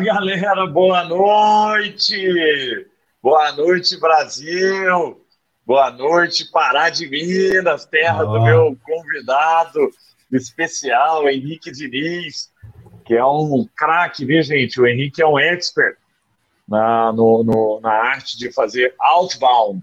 Fala galera, boa noite! Boa noite, Brasil! Boa noite, Pará de Minas, terra oh. do meu convidado especial, Henrique Diniz, que é um craque, viu, gente? O Henrique é um expert na, no, no, na arte de fazer outbound.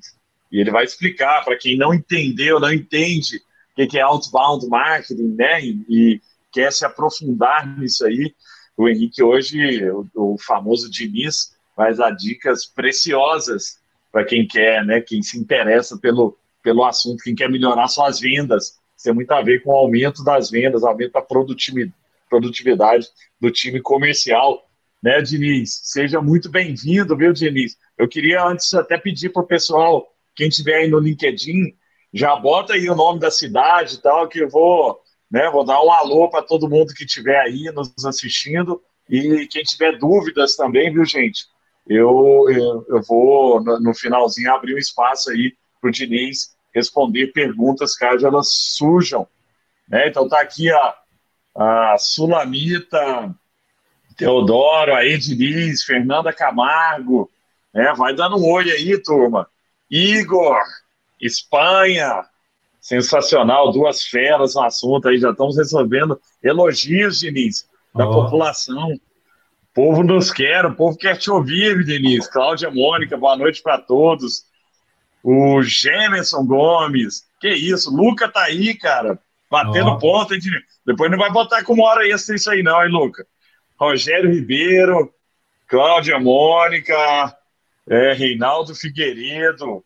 E ele vai explicar para quem não entendeu, não entende o que é outbound marketing, né? E, e quer se aprofundar nisso aí. O Henrique hoje, o, o famoso Diniz, vai dar dicas preciosas para quem quer, né? Quem se interessa pelo, pelo assunto, quem quer melhorar suas vendas. Isso tem muito a ver com o aumento das vendas, aumento da produtividade, do time comercial né, Diniz? Seja muito bem-vindo, viu, Diniz? Eu queria antes até pedir para o pessoal, quem tiver aí no LinkedIn, já bota aí o nome da cidade e tal, que eu vou, né, vou dar um alô para todo mundo que estiver aí nos assistindo e quem tiver dúvidas também, viu, gente? Eu, eu, eu vou, no, finalzinho, abrir um espaço aí para o Diniz responder perguntas caso elas surjam. Né? Então tá aqui a, a Sulamita Teodoro, a Ediliz, Fernanda Camargo, né? vai dando um olho aí, turma. Igor, Espanha, sensacional, duas feras no assunto aí, já estamos recebendo elogios, Diniz, da oh. população. O povo nos quer, o povo quer te ouvir, Diniz. Cláudia Mônica, boa noite para todos. O Gemerson Gomes, que isso, Luca tá aí, cara, batendo oh. ponta, hein? Depois não vai botar como hora extra isso aí não, hein, Luca? Rogério Ribeiro, Cláudia Mônica, é, Reinaldo Figueiredo,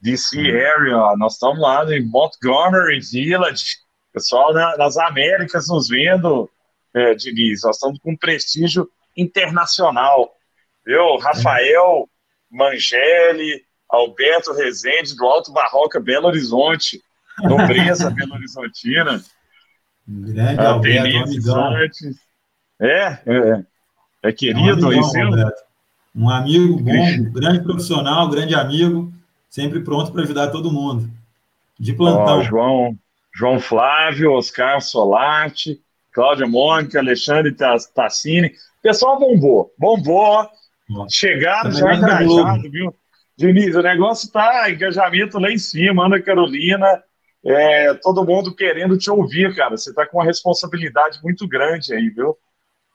DC Area, nós estamos lá em Montgomery Village, pessoal na, nas Américas nos vendo, é, Diniz, nós estamos com prestígio internacional, viu? Rafael Mangeli, Alberto Rezende, do Alto Barroca, Belo Horizonte, nobreza Belo Horizontina, Grande Alberto, Santos, é, é, é. Querido é um isso. Um amigo bom, grande profissional, grande amigo, sempre pronto para ajudar todo mundo. De plantão. João, João Flávio, Oscar Solarte, Cláudia Mônica, Alexandre Tassini. Pessoal bombou, bombou. Chegaram já engajado, viu? Diniz, o negócio está engajamento lá em cima, Ana Carolina, é, todo mundo querendo te ouvir, cara. Você está com uma responsabilidade muito grande aí, viu?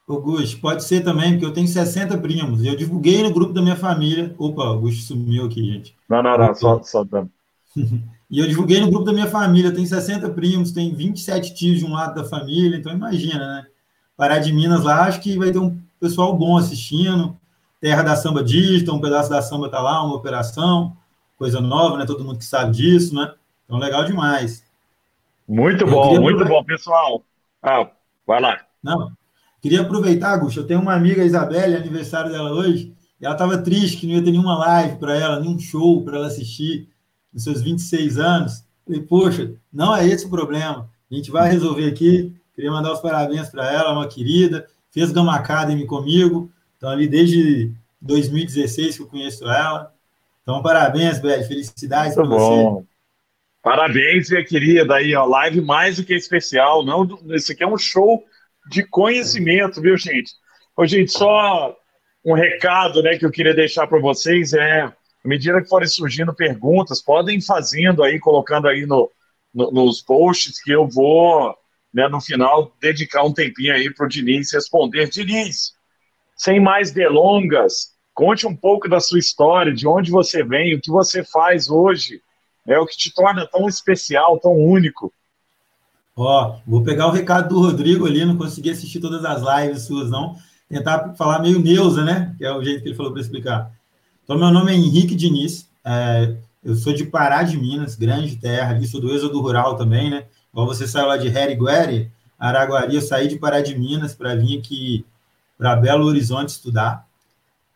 Augusto, pode ser também, porque eu tenho 60 primos. E eu divulguei no grupo da minha família. Opa, Augusto sumiu aqui, gente. Não, não, não, só, só dando. e eu divulguei no grupo da minha família. Tem 60 primos, tem 27 tios de um lado da família. Então, imagina, né? Parar de Minas lá, acho que vai ter um pessoal bom assistindo. Terra da Samba Digital, um pedaço da Samba tá lá, uma operação. Coisa nova, né? Todo mundo que sabe disso, né? Então, legal demais. Muito bom, muito bom, pessoal. Ah, vai lá. Não, Queria aproveitar, Augusto, eu tenho uma amiga, a Isabelle, aniversário dela hoje, e ela estava triste que não ia ter nenhuma live para ela, nenhum show para ela assistir nos seus 26 anos. Falei, poxa, não é esse o problema. A gente vai resolver aqui. Queria mandar os parabéns para ela, uma querida. Fez Gama Academy comigo. Então, ali desde 2016 que eu conheço ela. Então, parabéns, Belle. Felicidades para você. Parabéns, minha querida. Aí, ó, live mais do que especial. Não, esse aqui é um show de conhecimento, viu, gente? Ô, gente, só um recado né, que eu queria deixar para vocês é, à medida que forem surgindo perguntas, podem fazendo aí, colocando aí no, no nos posts, que eu vou, né, no final, dedicar um tempinho aí para o Diniz responder. Diniz, sem mais delongas, conte um pouco da sua história, de onde você vem, o que você faz hoje, é o que te torna tão especial, tão único. Ó, vou pegar o recado do Rodrigo ali, não consegui assistir todas as lives suas, não. Tentar falar meio Neuza, né? Que é o jeito que ele falou para explicar. Então, meu nome é Henrique Diniz, é, eu sou de Pará de Minas, grande terra, ali sou do êxodo rural também, né? Igual você saiu lá de Herigueri, Araguari, eu saí de Pará de Minas para vir aqui para Belo Horizonte estudar.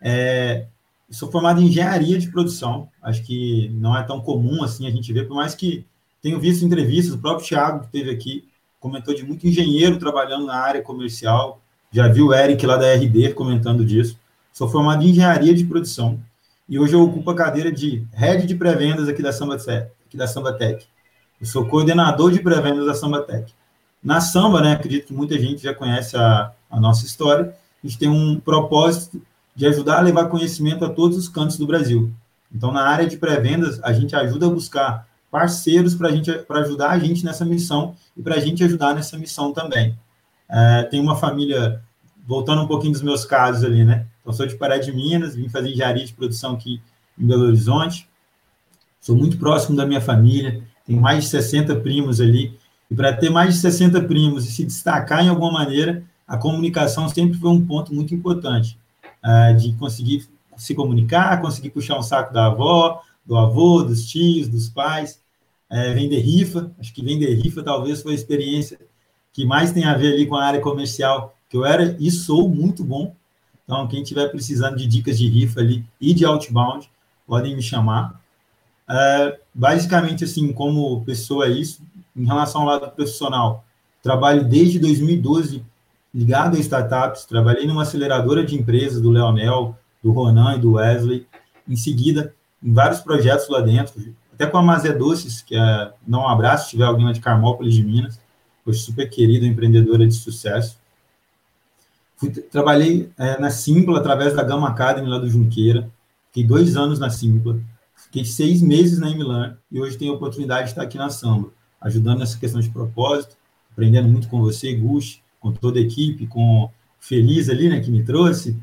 É, sou formado em engenharia de produção, acho que não é tão comum assim a gente ver, por mais que tenho visto entrevistas, o próprio Thiago, que teve aqui, comentou de muito engenheiro trabalhando na área comercial. Já vi o Eric lá da RD comentando disso. Sou formado em engenharia de produção e hoje eu ocupo a cadeira de head de pré-vendas aqui da Samba aqui da Samba Tech. Eu sou coordenador de pré-vendas da Samba Tech. Na Samba, né, acredito que muita gente já conhece a, a nossa história. a gente tem um propósito de ajudar a levar conhecimento a todos os cantos do Brasil. Então, na área de pré-vendas, a gente ajuda a buscar parceiros para ajudar a gente nessa missão e para a gente ajudar nessa missão também. É, tem uma família, voltando um pouquinho dos meus casos ali, né? Então, sou de Pará de Minas, vim fazer engenharia de produção aqui em Belo Horizonte. Sou muito próximo da minha família, tenho mais de 60 primos ali. E para ter mais de 60 primos e se destacar em alguma maneira, a comunicação sempre foi um ponto muito importante. É, de conseguir se comunicar, conseguir puxar um saco da avó, do avô, dos tios, dos pais, é, vender rifa. Acho que vender rifa talvez foi a experiência que mais tem a ver ali com a área comercial, que eu era e sou muito bom. Então, quem estiver precisando de dicas de rifa ali e de outbound, podem me chamar. É, basicamente, assim, como pessoa é isso. Em relação ao lado profissional, trabalho desde 2012 ligado a startups, trabalhei numa aceleradora de empresas do Leonel, do Ronan e do Wesley. Em seguida, em vários projetos lá dentro, até com a Mazé Doces, que é, não um abraço, se tiver alguém lá de Carmópolis de Minas, foi super querida, empreendedora de sucesso. Fui, trabalhei é, na Simpla, através da Gama Academy lá do Junqueira, fiquei dois anos na Simpla, fiquei seis meses na Emilan e hoje tenho a oportunidade de estar aqui na Samba, ajudando nessa questão de propósito, aprendendo muito com você, Gush, com toda a equipe, com Feliz ali, né, que me trouxe,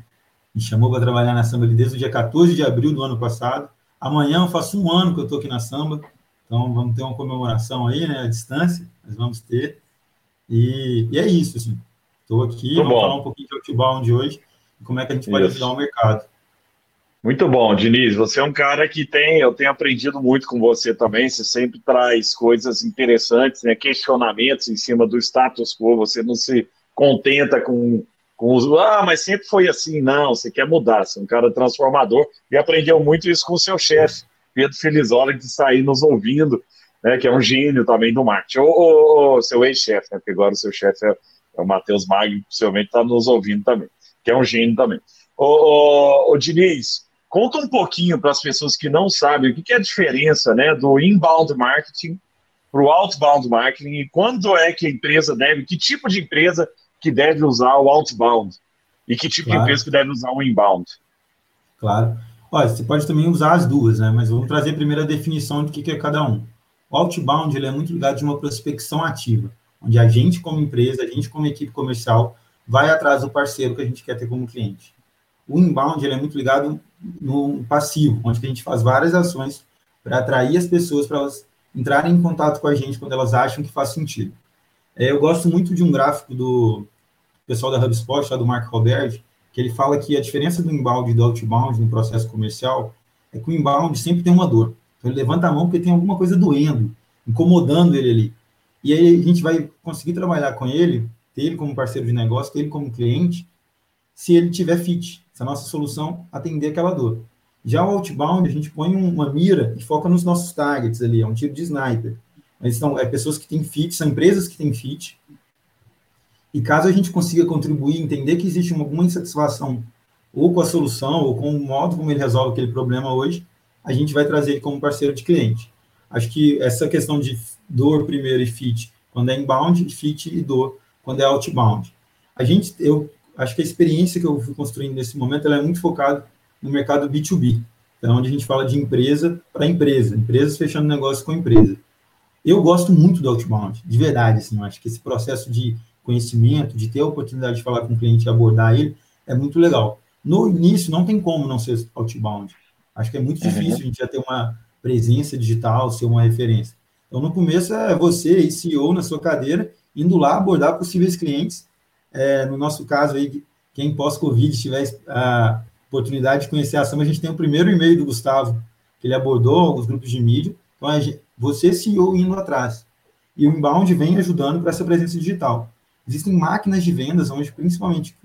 me chamou para trabalhar na Samba desde o dia 14 de abril do ano passado. Amanhã eu faço um ano que eu estou aqui na Samba, então vamos ter uma comemoração aí, né, à distância, nós vamos ter. E, e é isso, assim. Estou aqui, Muito vamos bom. falar um pouquinho de outbound hoje e como é que a gente pode isso. ajudar o mercado. Muito bom, Diniz. Você é um cara que tem, eu tenho aprendido muito com você também. Você sempre traz coisas interessantes, né? questionamentos em cima do status quo. Você não se contenta com com os. Ah, mas sempre foi assim. Não, você quer mudar, você é um cara transformador. E aprendeu muito isso com o seu chefe, Pedro Felizola, que está aí nos ouvindo, né, que é um gênio também do marketing. Ou, seu ex-chefe, né, porque agora o seu chefe é, é, o Matheus Magno, que possivelmente está nos ouvindo também, que é um gênio também. Ô, ô, ô Diniz, conta um pouquinho para as pessoas que não sabem o que, que é a diferença né, do inbound marketing para o outbound marketing e quando é que a empresa deve, que tipo de empresa que deve usar o outbound e que tipo claro. de empresa que deve usar o inbound. Claro. Olha, você pode também usar as duas, né? Mas vamos trazer primeiro a definição de que é cada um. O outbound ele é muito ligado de uma prospecção ativa, onde a gente, como empresa, a gente, como equipe comercial, vai atrás do parceiro que a gente quer ter como cliente. O inbound ele é muito ligado no passivo, onde a gente faz várias ações para atrair as pessoas para elas entrarem em contato com a gente quando elas acham que faz sentido. É, eu gosto muito de um gráfico do pessoal da HubSpot, lá do Mark Robert, que ele fala que a diferença do inbound e do outbound no processo comercial é que o inbound sempre tem uma dor. Então ele levanta a mão porque tem alguma coisa doendo, incomodando ele ali. E aí a gente vai conseguir trabalhar com ele, ter ele como parceiro de negócio, ter ele como cliente, se ele tiver fit, se a nossa solução atender aquela dor. Já o outbound, a gente põe uma mira e foca nos nossos targets ali, é um tiro de sniper. Mas são é, pessoas que têm fit, são empresas que têm fit. E caso a gente consiga contribuir, entender que existe alguma insatisfação ou com a solução, ou com o modo como ele resolve aquele problema hoje, a gente vai trazer ele como parceiro de cliente. Acho que essa questão de dor primeiro e fit, quando é inbound, fit e dor, quando é outbound. A gente, eu acho que a experiência que eu fui construindo nesse momento, ela é muito focada no mercado B2B, então, onde a gente fala de empresa para empresa, empresas fechando negócio com empresa. Eu gosto muito do outbound, de verdade, assim, eu acho que esse processo de conhecimento, de ter a oportunidade de falar com o cliente e abordar ele, é muito legal. No início, não tem como não ser outbound. Acho que é muito uhum. difícil a gente já ter uma presença digital, ser uma referência. Então, no começo, é você, CEO, na sua cadeira, indo lá abordar possíveis clientes. É, no nosso caso, aí, quem pós-Covid tiver a oportunidade de conhecer a ação, a gente tem o primeiro e-mail do Gustavo, que ele abordou alguns grupos de mídia. Então, a gente, você CEO indo atrás. E o inbound vem ajudando para essa presença digital. Existem máquinas de vendas onde, principalmente,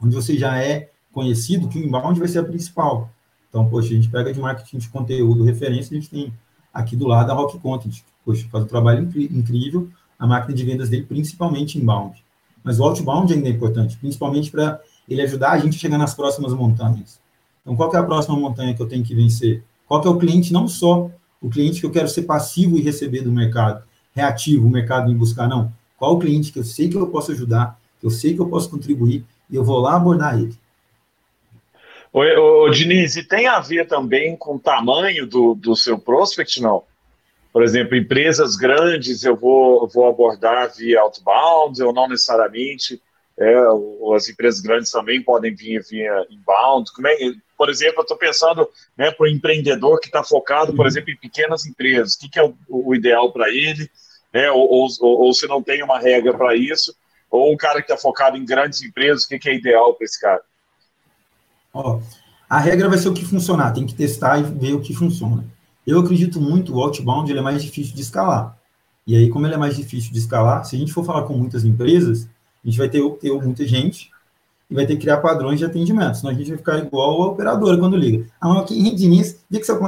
onde você já é conhecido, que o inbound vai ser a principal. Então, poxa, a gente pega de marketing de conteúdo, referência, a gente tem aqui do lado a Rock Content. Poxa, faz um trabalho incrível, a máquina de vendas dele, principalmente inbound. Mas o outbound ainda é importante, principalmente para ele ajudar a gente a chegar nas próximas montanhas. Então, qual é a próxima montanha que eu tenho que vencer? Qual é o cliente não só o cliente que eu quero ser passivo e receber do mercado, reativo, o mercado em buscar, não. Qual o cliente que eu sei que eu posso ajudar, que eu sei que eu posso contribuir e eu vou lá abordar ele. Oi, ô, Diniz, e tem a ver também com o tamanho do, do seu prospect, não? Por exemplo, empresas grandes eu vou, vou abordar via outbound ou não necessariamente? É, as empresas grandes também podem vir via inbound. É, por exemplo, eu estou pensando né, para o empreendedor que está focado, por uhum. exemplo, em pequenas empresas. O que, que é o, o ideal para ele? Né, ou, ou, ou, se não tem uma regra para isso, ou um cara que está focado em grandes empresas, o que, que é ideal para esse cara? Ó, a regra vai ser o que funcionar, tem que testar e ver o que funciona. Eu acredito muito, o outbound ele é mais difícil de escalar. E aí, como ele é mais difícil de escalar, se a gente for falar com muitas empresas, a gente vai ter, ter muita gente e vai ter que criar padrões de atendimento, senão a gente vai ficar igual a operadora quando liga. Ah, mas aqui em Diniz, vê que seu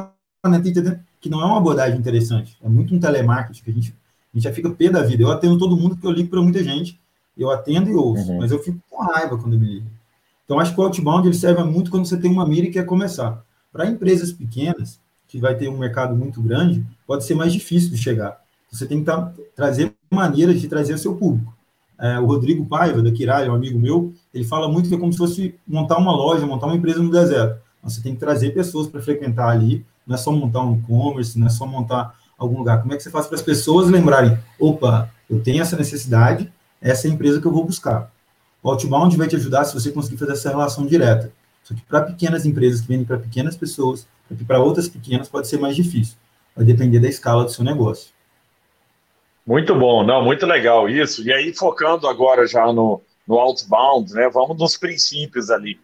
que não é uma abordagem interessante, é muito um telemarketing que a gente, a gente já fica pé da vida. Eu atendo todo mundo porque eu ligo para muita gente, eu atendo e ouço, uhum. mas eu fico com raiva quando me liga. Então, acho que o outbound ele serve muito quando você tem uma mira e quer começar. Para empresas pequenas, que vai ter um mercado muito grande, pode ser mais difícil de chegar. Você tem que tá, trazer maneiras de trazer o seu público. É, o Rodrigo Paiva, da Kiralha, um amigo meu, ele fala muito que é como se fosse montar uma loja, montar uma empresa no deserto. Você tem que trazer pessoas para frequentar ali, não é só montar um e-commerce, não é só montar algum lugar. Como é que você faz para as pessoas lembrarem, opa, eu tenho essa necessidade, essa é a empresa que eu vou buscar. O Outbound vai te ajudar se você conseguir fazer essa relação direta. Só que para pequenas empresas que vendem para pequenas pessoas, para outras pequenas pode ser mais difícil. Vai depender da escala do seu negócio. Muito bom, não, muito legal isso. E aí, focando agora já no, no outbound, né? Vamos nos princípios ali.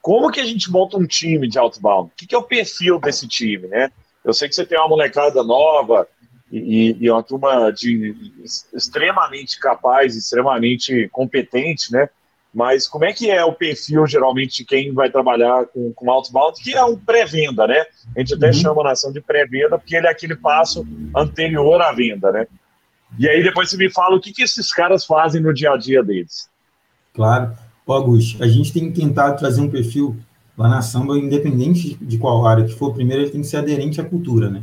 Como que a gente monta um time de outbound? O que, que é o perfil desse time, né? Eu sei que você tem uma molecada nova, e, e uma turma de extremamente capaz, extremamente competente, né? Mas como é que é o perfil, geralmente, de quem vai trabalhar com, com outbound, que é um pré-venda, né? A gente até uhum. chama a nação de pré-venda, porque ele é aquele passo anterior à venda, né? E aí depois você me fala o que, que esses caras fazem no dia a dia deles. Claro. Ô, Augusto, a gente tem que tentar trazer um perfil lá na samba, independente de qual área que for, primeiro ele tem que ser aderente à cultura, né?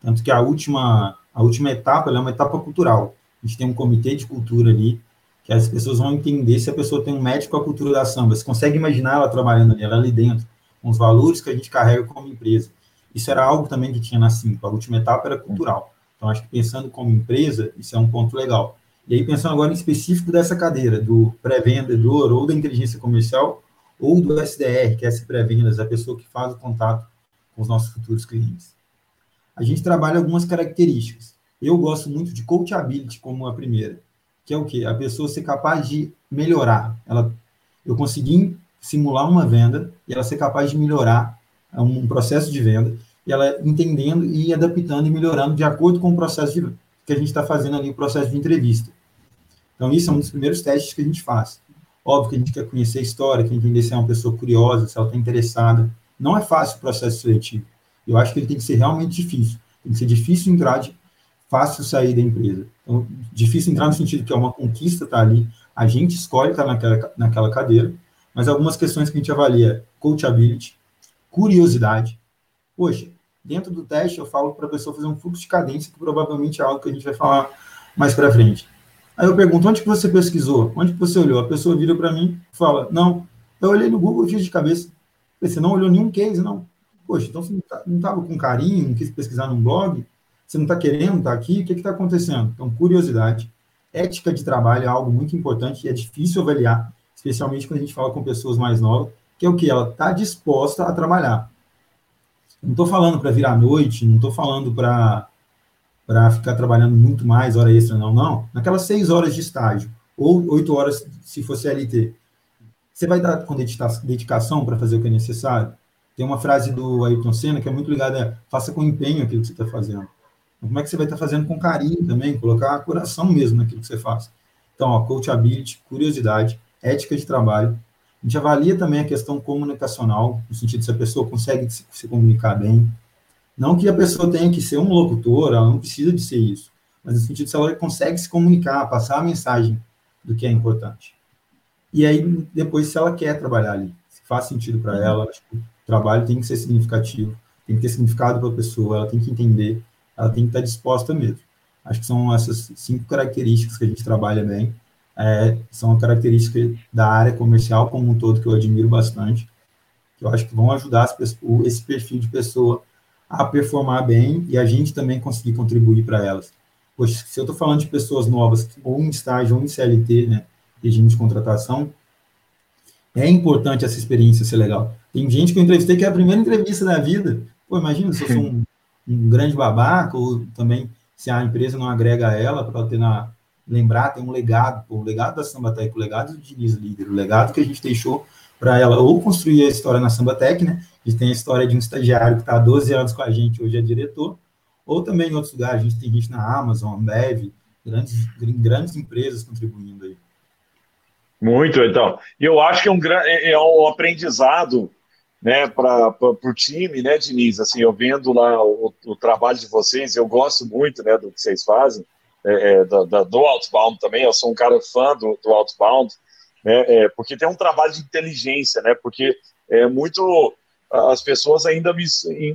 Tanto que a última, a última etapa é uma etapa cultural. A gente tem um comitê de cultura ali, que as pessoas vão entender se a pessoa tem um médico com a cultura da samba. Você consegue imaginar ela trabalhando ali, ela ali dentro, com os valores que a gente carrega como empresa. Isso era algo também que tinha na Simpa. A última etapa era cultural. Então, acho que pensando como empresa, isso é um ponto legal. E aí, pensando agora em específico dessa cadeira, do pré-vendedor ou da inteligência comercial, ou do SDR, que é essa pré-vendas, a pessoa que faz o contato com os nossos futuros clientes. A gente trabalha algumas características. Eu gosto muito de coachability como a primeira que é o quê? A pessoa ser capaz de melhorar. Ela, eu consegui simular uma venda e ela ser capaz de melhorar um processo de venda e ela entendendo e adaptando e melhorando de acordo com o processo de, que a gente está fazendo ali, o processo de entrevista. Então, isso é um dos primeiros testes que a gente faz. Óbvio que a gente quer conhecer a história, quer entender se é uma pessoa curiosa, se ela está interessada. Não é fácil o processo seletivo. Eu acho que ele tem que ser realmente difícil. Tem que ser difícil entrar de fácil sair da empresa. Então, difícil entrar no sentido que é uma conquista estar tá ali, a gente escolhe estar tá naquela, naquela cadeira, mas algumas questões que a gente avalia, coachability, curiosidade. Poxa, dentro do teste eu falo para a pessoa fazer um fluxo de cadência, que provavelmente é algo que a gente vai falar mais para frente. Aí eu pergunto, onde que você pesquisou? Onde que você olhou? A pessoa vira para mim e fala, não, eu olhei no Google fiz de cabeça. Você não olhou nenhum case, não. Poxa, então você não estava tá, com carinho, não quis pesquisar num blog? Você não está querendo estar tá aqui? O que está acontecendo? Então, curiosidade. Ética de trabalho é algo muito importante e é difícil avaliar, especialmente quando a gente fala com pessoas mais novas, que é o que? Ela está disposta a trabalhar. Não estou falando para virar noite, não estou falando para para ficar trabalhando muito mais, hora extra, não, não. Naquelas seis horas de estágio, ou oito horas se fosse LT, você vai dar com dedicação para fazer o que é necessário? Tem uma frase do Ayrton Senna que é muito ligada a faça com empenho aquilo que você está fazendo. Então, como é que você vai estar fazendo com carinho também, colocar coração mesmo naquilo que você faz. Então, ó, coachability, curiosidade, ética de trabalho. A gente avalia também a questão comunicacional, no sentido se a pessoa consegue se, se comunicar bem. Não que a pessoa tenha que ser um locutor, ela não precisa de ser isso, mas no sentido se ela consegue se comunicar, passar a mensagem do que é importante. E aí, depois, se ela quer trabalhar ali, se faz sentido para ela, que o trabalho tem que ser significativo, tem que ter significado para a pessoa, ela tem que entender ela tem que estar disposta mesmo. Acho que são essas cinco características que a gente trabalha bem. É, são características da área comercial como um todo que eu admiro bastante, que eu acho que vão ajudar esse perfil de pessoa a performar bem e a gente também conseguir contribuir para elas. Poxa, se eu estou falando de pessoas novas, ou em estágio, ou em CLT, né, regime de contratação, é importante essa experiência ser legal. Tem gente que eu entrevistei que é a primeira entrevista da vida. Pô, imagina se eu sou um, um grande babaca, ou também se a empresa não agrega ela para ter na, lembrar, tem um legado, o legado da Sambatec, o legado do Diniz Líder, o legado que a gente deixou para ela ou construir a história na Sambatec, né? A gente tem a história de um estagiário que está há 12 anos com a gente, hoje é diretor, ou também em outros lugares, a gente tem gente na Amazon, Ambev, grandes, grandes empresas contribuindo aí. Muito, então. E eu acho que é um, é, é um aprendizado né, para o time, né, Diniz? Assim, eu vendo lá o, o, trabalho de vocês, eu gosto muito né, do que vocês fazem, é, é, do, do Outbound também, eu sou um cara fã do, do Outbound, né, é, porque tem um trabalho de inteligência, né, porque é muito. As pessoas ainda me,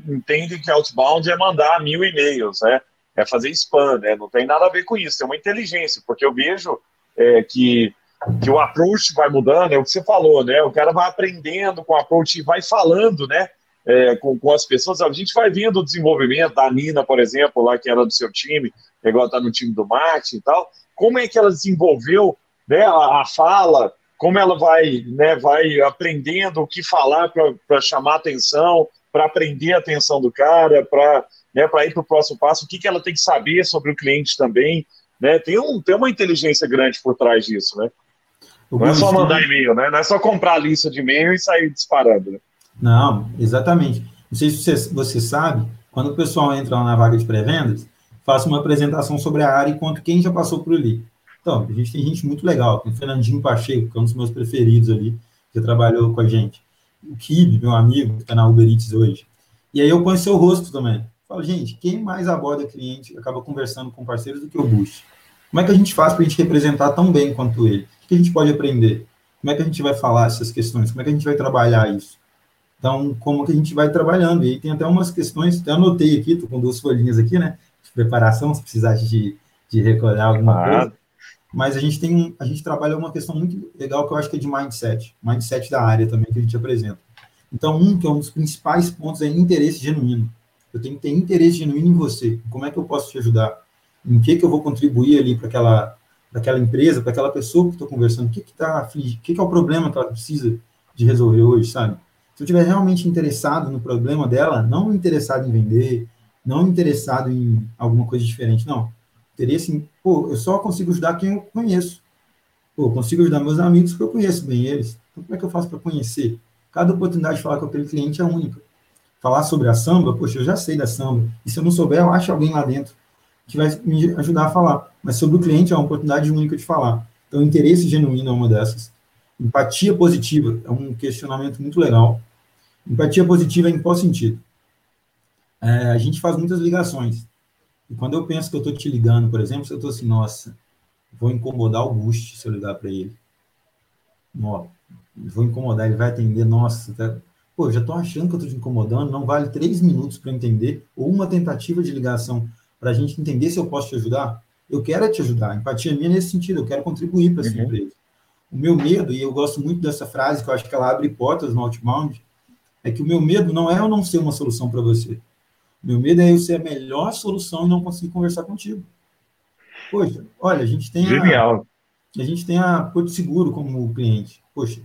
entendem que Outbound é mandar mil e-mails, né? É fazer spam, né? Não tem nada a ver com isso, tem uma inteligência, porque eu vejo é, que que o approach vai mudando, é o que você falou, né? O cara vai aprendendo com o approach e vai falando, né? É, com, com as pessoas, a gente vai vendo o desenvolvimento da Nina, por exemplo, lá que era do seu time, agora está no time do marketing e tal. Como é que ela desenvolveu né, a, a fala, como ela vai, né, vai aprendendo o que falar para chamar atenção, para aprender a atenção do cara, para né, ir para o próximo passo, o que, que ela tem que saber sobre o cliente também. Né? Tem, um, tem uma inteligência grande por trás disso, né? Não é só mandar e-mail, né? Não é só comprar a lista de e-mail e sair disparando. Né? Não, exatamente. Não sei se você, você sabe, quando o pessoal entra na vaga de pré-vendas, faço uma apresentação sobre a área e conto quem já passou por ali. Então, a gente tem gente muito legal, tem o Fernandinho Pacheco, que é um dos meus preferidos ali, que trabalhou com a gente. O Kibe, meu amigo, que está na Uber Eats hoje. E aí eu ponho seu rosto também. Falo, gente, quem mais aborda cliente acaba conversando com parceiros do que o Bush? Como é que a gente faz para a gente representar tão bem quanto ele? que a gente pode aprender? Como é que a gente vai falar essas questões? Como é que a gente vai trabalhar isso? Então, como que a gente vai trabalhando? E aí tem até umas questões, até anotei aqui, estou com duas folhinhas aqui, né? De preparação, se precisar de, de recolher alguma ah. coisa. Mas a gente tem a gente trabalha uma questão muito legal que eu acho que é de mindset, mindset da área também que a gente apresenta. Então, um que é um dos principais pontos é interesse genuíno. Eu tenho que ter interesse genuíno em você. Como é que eu posso te ajudar? Em que que eu vou contribuir ali para aquela daquela empresa, para aquela pessoa que estou conversando, o que que tá o que, que é o problema que ela precisa de resolver hoje, sabe? Se eu estiver realmente interessado no problema dela, não interessado em vender, não interessado em alguma coisa diferente, não. Interesse em, pô, eu só consigo ajudar quem eu conheço. Pô, eu consigo ajudar meus amigos porque eu conheço bem eles. Então, como é que eu faço para conhecer? Cada oportunidade de falar com aquele cliente é única. Falar sobre a samba, poxa, eu já sei da samba. E se eu não souber, eu acho alguém lá dentro que vai me ajudar a falar. Mas sobre o cliente é uma oportunidade única de falar. Então, interesse genuíno é uma dessas. Empatia positiva é um questionamento muito legal. Empatia positiva é em qual sentido? É, a gente faz muitas ligações. E quando eu penso que eu estou te ligando, por exemplo, se eu estou assim, nossa, vou incomodar o Boost se eu ligar para ele. Ó, vou incomodar, ele vai atender, nossa, tá... pô, já estou achando que eu estou te incomodando, não vale três minutos para entender, ou uma tentativa de ligação para a gente entender se eu posso te ajudar, eu quero te ajudar. A empatia minha é nesse sentido, eu quero contribuir para essa uhum. empresa. O meu medo, e eu gosto muito dessa frase, que eu acho que ela abre portas no outbound, é que o meu medo não é eu não ser uma solução para você. O meu medo é eu ser a melhor solução e não conseguir conversar contigo. Poxa, olha, a gente tem Genial. A, a gente tem a Porto Seguro como cliente. Poxa,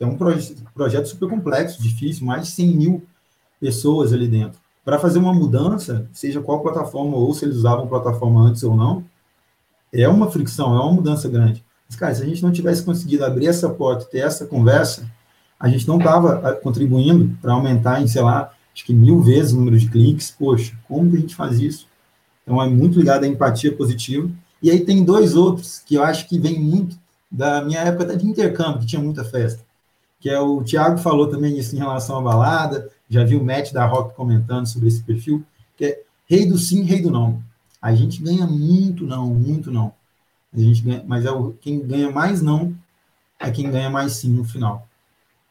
é um proje projeto super complexo, difícil, mais de 100 mil pessoas ali dentro para fazer uma mudança, seja qual plataforma, ou se eles usavam plataforma antes ou não, é uma fricção, é uma mudança grande. Mas, cara, se a gente não tivesse conseguido abrir essa porta, ter essa conversa, a gente não estava contribuindo para aumentar em, sei lá, acho que mil vezes o número de cliques. Poxa, como que a gente faz isso? Então, é muito ligado à empatia positiva. E aí tem dois outros que eu acho que vem muito da minha época de intercâmbio, que tinha muita festa. Que é o Thiago falou também isso em relação à balada, já vi o Matt da Rock comentando sobre esse perfil, que é rei do sim, rei do não. A gente ganha muito não, muito não. A gente ganha, mas é o, quem ganha mais não é quem ganha mais sim no final.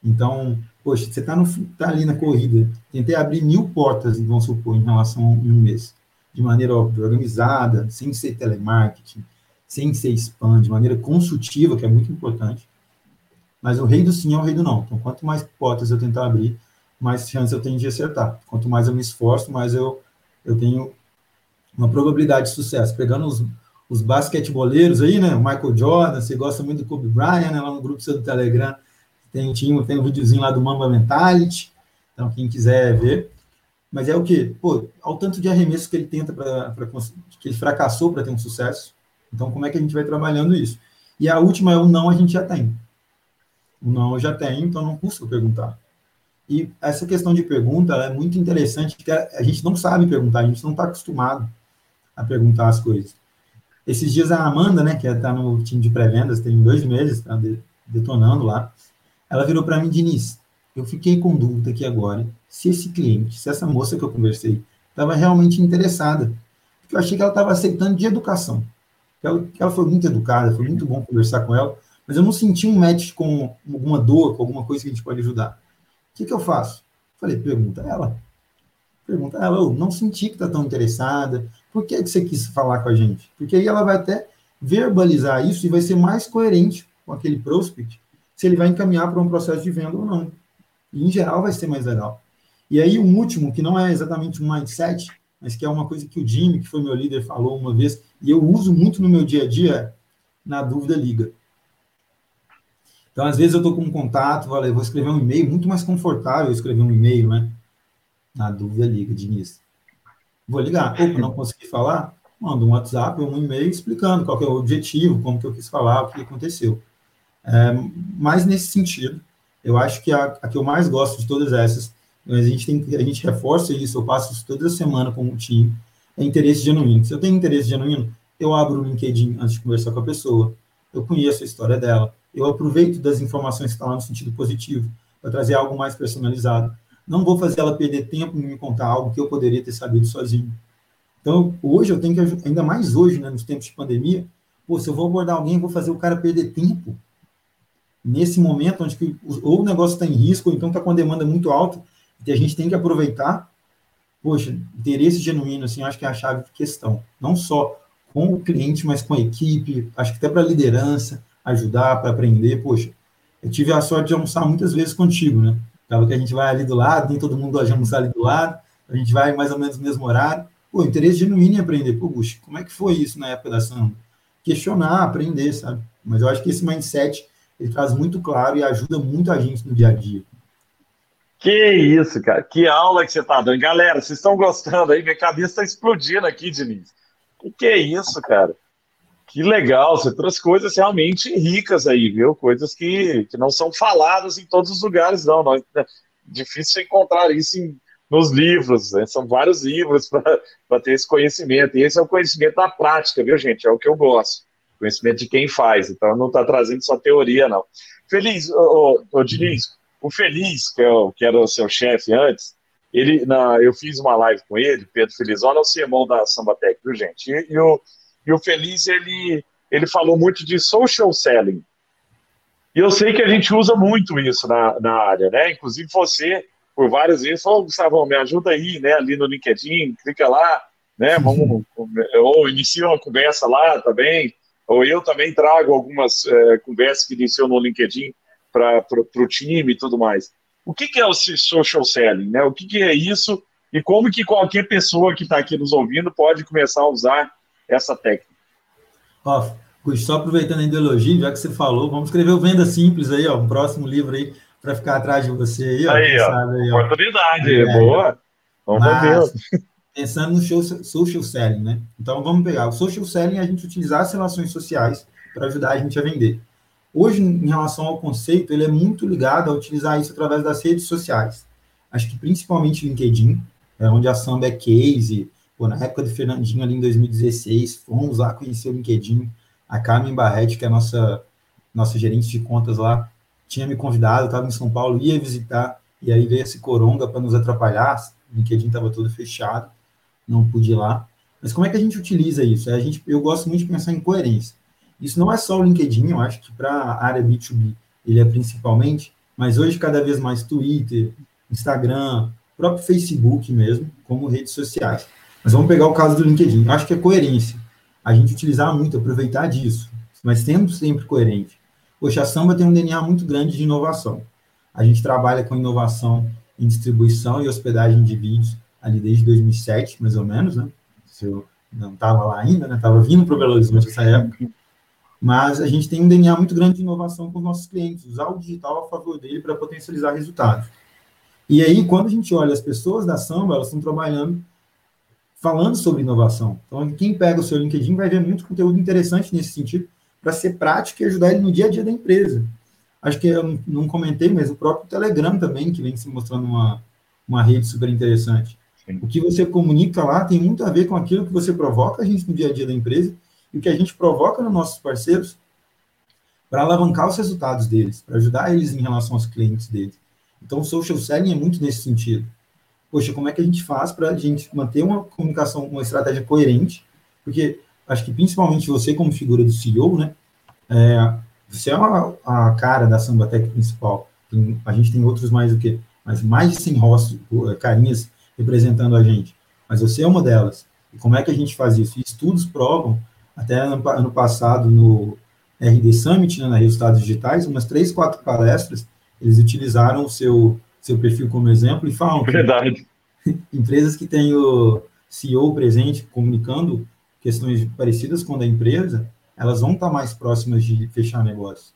Então, poxa, você está tá ali na corrida, tentei abrir mil portas, vamos supor, em relação a um mês, de maneira óbvia, organizada, sem ser telemarketing, sem ser spam, de maneira consultiva, que é muito importante. Mas o rei do sim é o rei do não. Então, quanto mais portas eu tentar abrir, mais chance eu tenho de acertar. Quanto mais eu me esforço, mais eu, eu tenho uma probabilidade de sucesso. Pegando os, os basqueteboleiros aí, né? O Michael Jordan, você gosta muito do Kobe Bryant, né? Lá no grupo seu do Telegram tem, tinha, tem um videozinho lá do Mamba Mentality. Então, quem quiser ver. Mas é o quê? Pô, ao tanto de arremesso que ele tenta para que ele fracassou para ter um sucesso. Então, como é que a gente vai trabalhando isso? E a última é o não a gente já tem. O não eu já tenho, então não custa perguntar. E essa questão de pergunta é muito interessante, porque a gente não sabe perguntar, a gente não está acostumado a perguntar as coisas. Esses dias a Amanda, né, que está no time de pré-vendas, tem dois meses, está detonando lá, ela virou para mim, Diniz, eu fiquei com dúvida aqui agora se esse cliente, se essa moça que eu conversei, estava realmente interessada. Porque eu achei que ela estava aceitando de educação. Ela, ela foi muito educada, foi muito bom conversar com ela, mas eu não senti um match com alguma dor, com alguma coisa que a gente pode ajudar. O que, que eu faço? Falei, pergunta ela. Pergunta ela, eu não senti que está tão interessada, por que, você quis falar com a gente? Porque aí ela vai até verbalizar isso e vai ser mais coerente com aquele prospect se ele vai encaminhar para um processo de venda ou não. E, em geral, vai ser mais legal. E aí, um último, que não é exatamente um mindset, mas que é uma coisa que o Jimmy, que foi meu líder, falou uma vez, e eu uso muito no meu dia a dia, na dúvida, liga. Então, às vezes eu estou com um contato, vou escrever um e-mail, muito mais confortável escrever um e-mail, né? Na dúvida, liga, Diniz. Vou ligar. Opa, não consegui falar? Manda um WhatsApp ou um e-mail explicando qual é o objetivo, como que eu quis falar, o que aconteceu. É, mas nesse sentido, eu acho que a, a, que eu mais gosto de todas essas, a gente, tem, a gente reforça isso, eu passo isso toda semana com o time, é interesse genuíno. Se eu tenho interesse genuíno, eu abro o LinkedIn antes de conversar com a pessoa, eu conheço a história dela, eu aproveito das informações que estão lá no sentido positivo para trazer algo mais personalizado. Não vou fazer ela perder tempo em me contar algo que eu poderia ter sabido sozinho. Então, hoje eu tenho que, ainda mais hoje, né, nos tempos de pandemia, pô, se eu vou abordar alguém, vou fazer o cara perder tempo. Nesse momento, onde que, ou o negócio está em risco, ou então está com a demanda muito alta, e a gente tem que aproveitar. Poxa, interesse genuíno, assim, acho que é a chave de questão. Não só com o cliente, mas com a equipe, acho que até para a liderança, ajudar, para aprender. Poxa, eu tive a sorte de almoçar muitas vezes contigo, né? Acaba que a gente vai ali do lado, nem todo mundo gosta de ali do lado, a gente vai mais ou menos no mesmo horário. Pô, interesse genuíno em aprender. Pô, Buxa, como é que foi isso na época da samba? Questionar, aprender, sabe? Mas eu acho que esse mindset, ele traz muito claro e ajuda muito a gente no dia a dia. Que isso, cara. Que aula que você tá dando. Galera, vocês estão gostando aí? Minha cabeça está explodindo aqui, Diniz. Que que é isso, cara? Que legal, você trouxe coisas realmente ricas aí, viu? Coisas que, que não são faladas em todos os lugares, não. não é difícil encontrar isso em, nos livros, né? são vários livros para ter esse conhecimento. E esse é o conhecimento da prática, viu, gente? É o que eu gosto. Conhecimento de quem faz. Então, não está trazendo só teoria, não. Feliz, ô, ô, ô Diniz, o Feliz, que, é o, que era o seu chefe antes, ele, na, eu fiz uma live com ele, Pedro Feliz, olha o sermão da Samba Tech, viu, gente? E, e o e o Feliz, ele, ele falou muito de social selling. E eu sei que a gente usa muito isso na, na área, né? Inclusive você, por várias vezes, falou, Gustavo, me ajuda aí, né? Ali no LinkedIn, clica lá, né? Vamos, ou inicia uma conversa lá também. Ou eu também trago algumas é, conversas que iniciou no LinkedIn para o time e tudo mais. O que, que é o social selling, né? O que, que é isso e como que qualquer pessoa que está aqui nos ouvindo pode começar a usar essa técnica. Ó, só aproveitando a ideologia, já que você falou, vamos escrever o Venda Simples aí, ó, um próximo livro aí para ficar atrás de você aí, ó. Aí, ó, aí, ó. oportunidade, é, boa. Vamos Mas, ver. Pensando no show, social selling, né? Então vamos pegar o social selling é a gente utilizar as relações sociais para ajudar a gente a vender. Hoje, em relação ao conceito, ele é muito ligado a utilizar isso através das redes sociais. Acho que principalmente LinkedIn, é onde a Samba é case, Pô, na época do Fernandinho, ali em 2016, fomos lá conhecer o LinkedIn. A Carmen Barretti, que é a nossa, nossa gerente de contas lá, tinha me convidado, estava em São Paulo, ia visitar, e aí veio esse coronga para nos atrapalhar. O LinkedIn estava todo fechado, não pude ir lá. Mas como é que a gente utiliza isso? É, a gente, eu gosto muito de pensar em coerência. Isso não é só o LinkedIn, eu acho que para a área B2B ele é principalmente, mas hoje cada vez mais Twitter, Instagram, próprio Facebook mesmo, como redes sociais. Mas vamos pegar o caso do LinkedIn. Acho que é coerência. a gente utilizar muito, aproveitar disso, mas sendo sempre coerente. Poxa, a Samba tem um DNA muito grande de inovação. A gente trabalha com inovação em distribuição e hospedagem de vídeos ali desde 2007, mais ou menos, né? Se eu não estava lá ainda, né? Estava vindo para o Belo Horizonte nessa época. Mas a gente tem um DNA muito grande de inovação com os nossos clientes, usar o digital a favor dele para potencializar resultados. E aí, quando a gente olha as pessoas da Samba, elas estão trabalhando falando sobre inovação. Então, quem pega o seu LinkedIn vai ver muito conteúdo interessante nesse sentido, para ser prático e ajudar ele no dia a dia da empresa. Acho que eu não comentei, mas o próprio Telegram também, que vem se mostrando uma, uma rede super interessante. Sim. O que você comunica lá tem muito a ver com aquilo que você provoca a gente no dia a dia da empresa e o que a gente provoca nos nossos parceiros para alavancar os resultados deles, para ajudar eles em relação aos clientes deles. Então, o social selling é muito nesse sentido. Poxa, como é que a gente faz para a gente manter uma comunicação, uma estratégia coerente? Porque acho que principalmente você, como figura do CEO, né? É, você é a cara da Sambatec principal. Tem, a gente tem outros mais do que, mas mais de 100 rostos, carinhas representando a gente. Mas você é uma delas. E como é que a gente faz isso? E estudos provam, até ano, ano passado no RD Summit, né, na Resultados Digitais, umas três, quatro palestras, eles utilizaram o seu, seu perfil como exemplo e falam Verdade. empresas que têm o CEO presente comunicando questões parecidas com a da empresa, elas vão estar mais próximas de fechar negócio.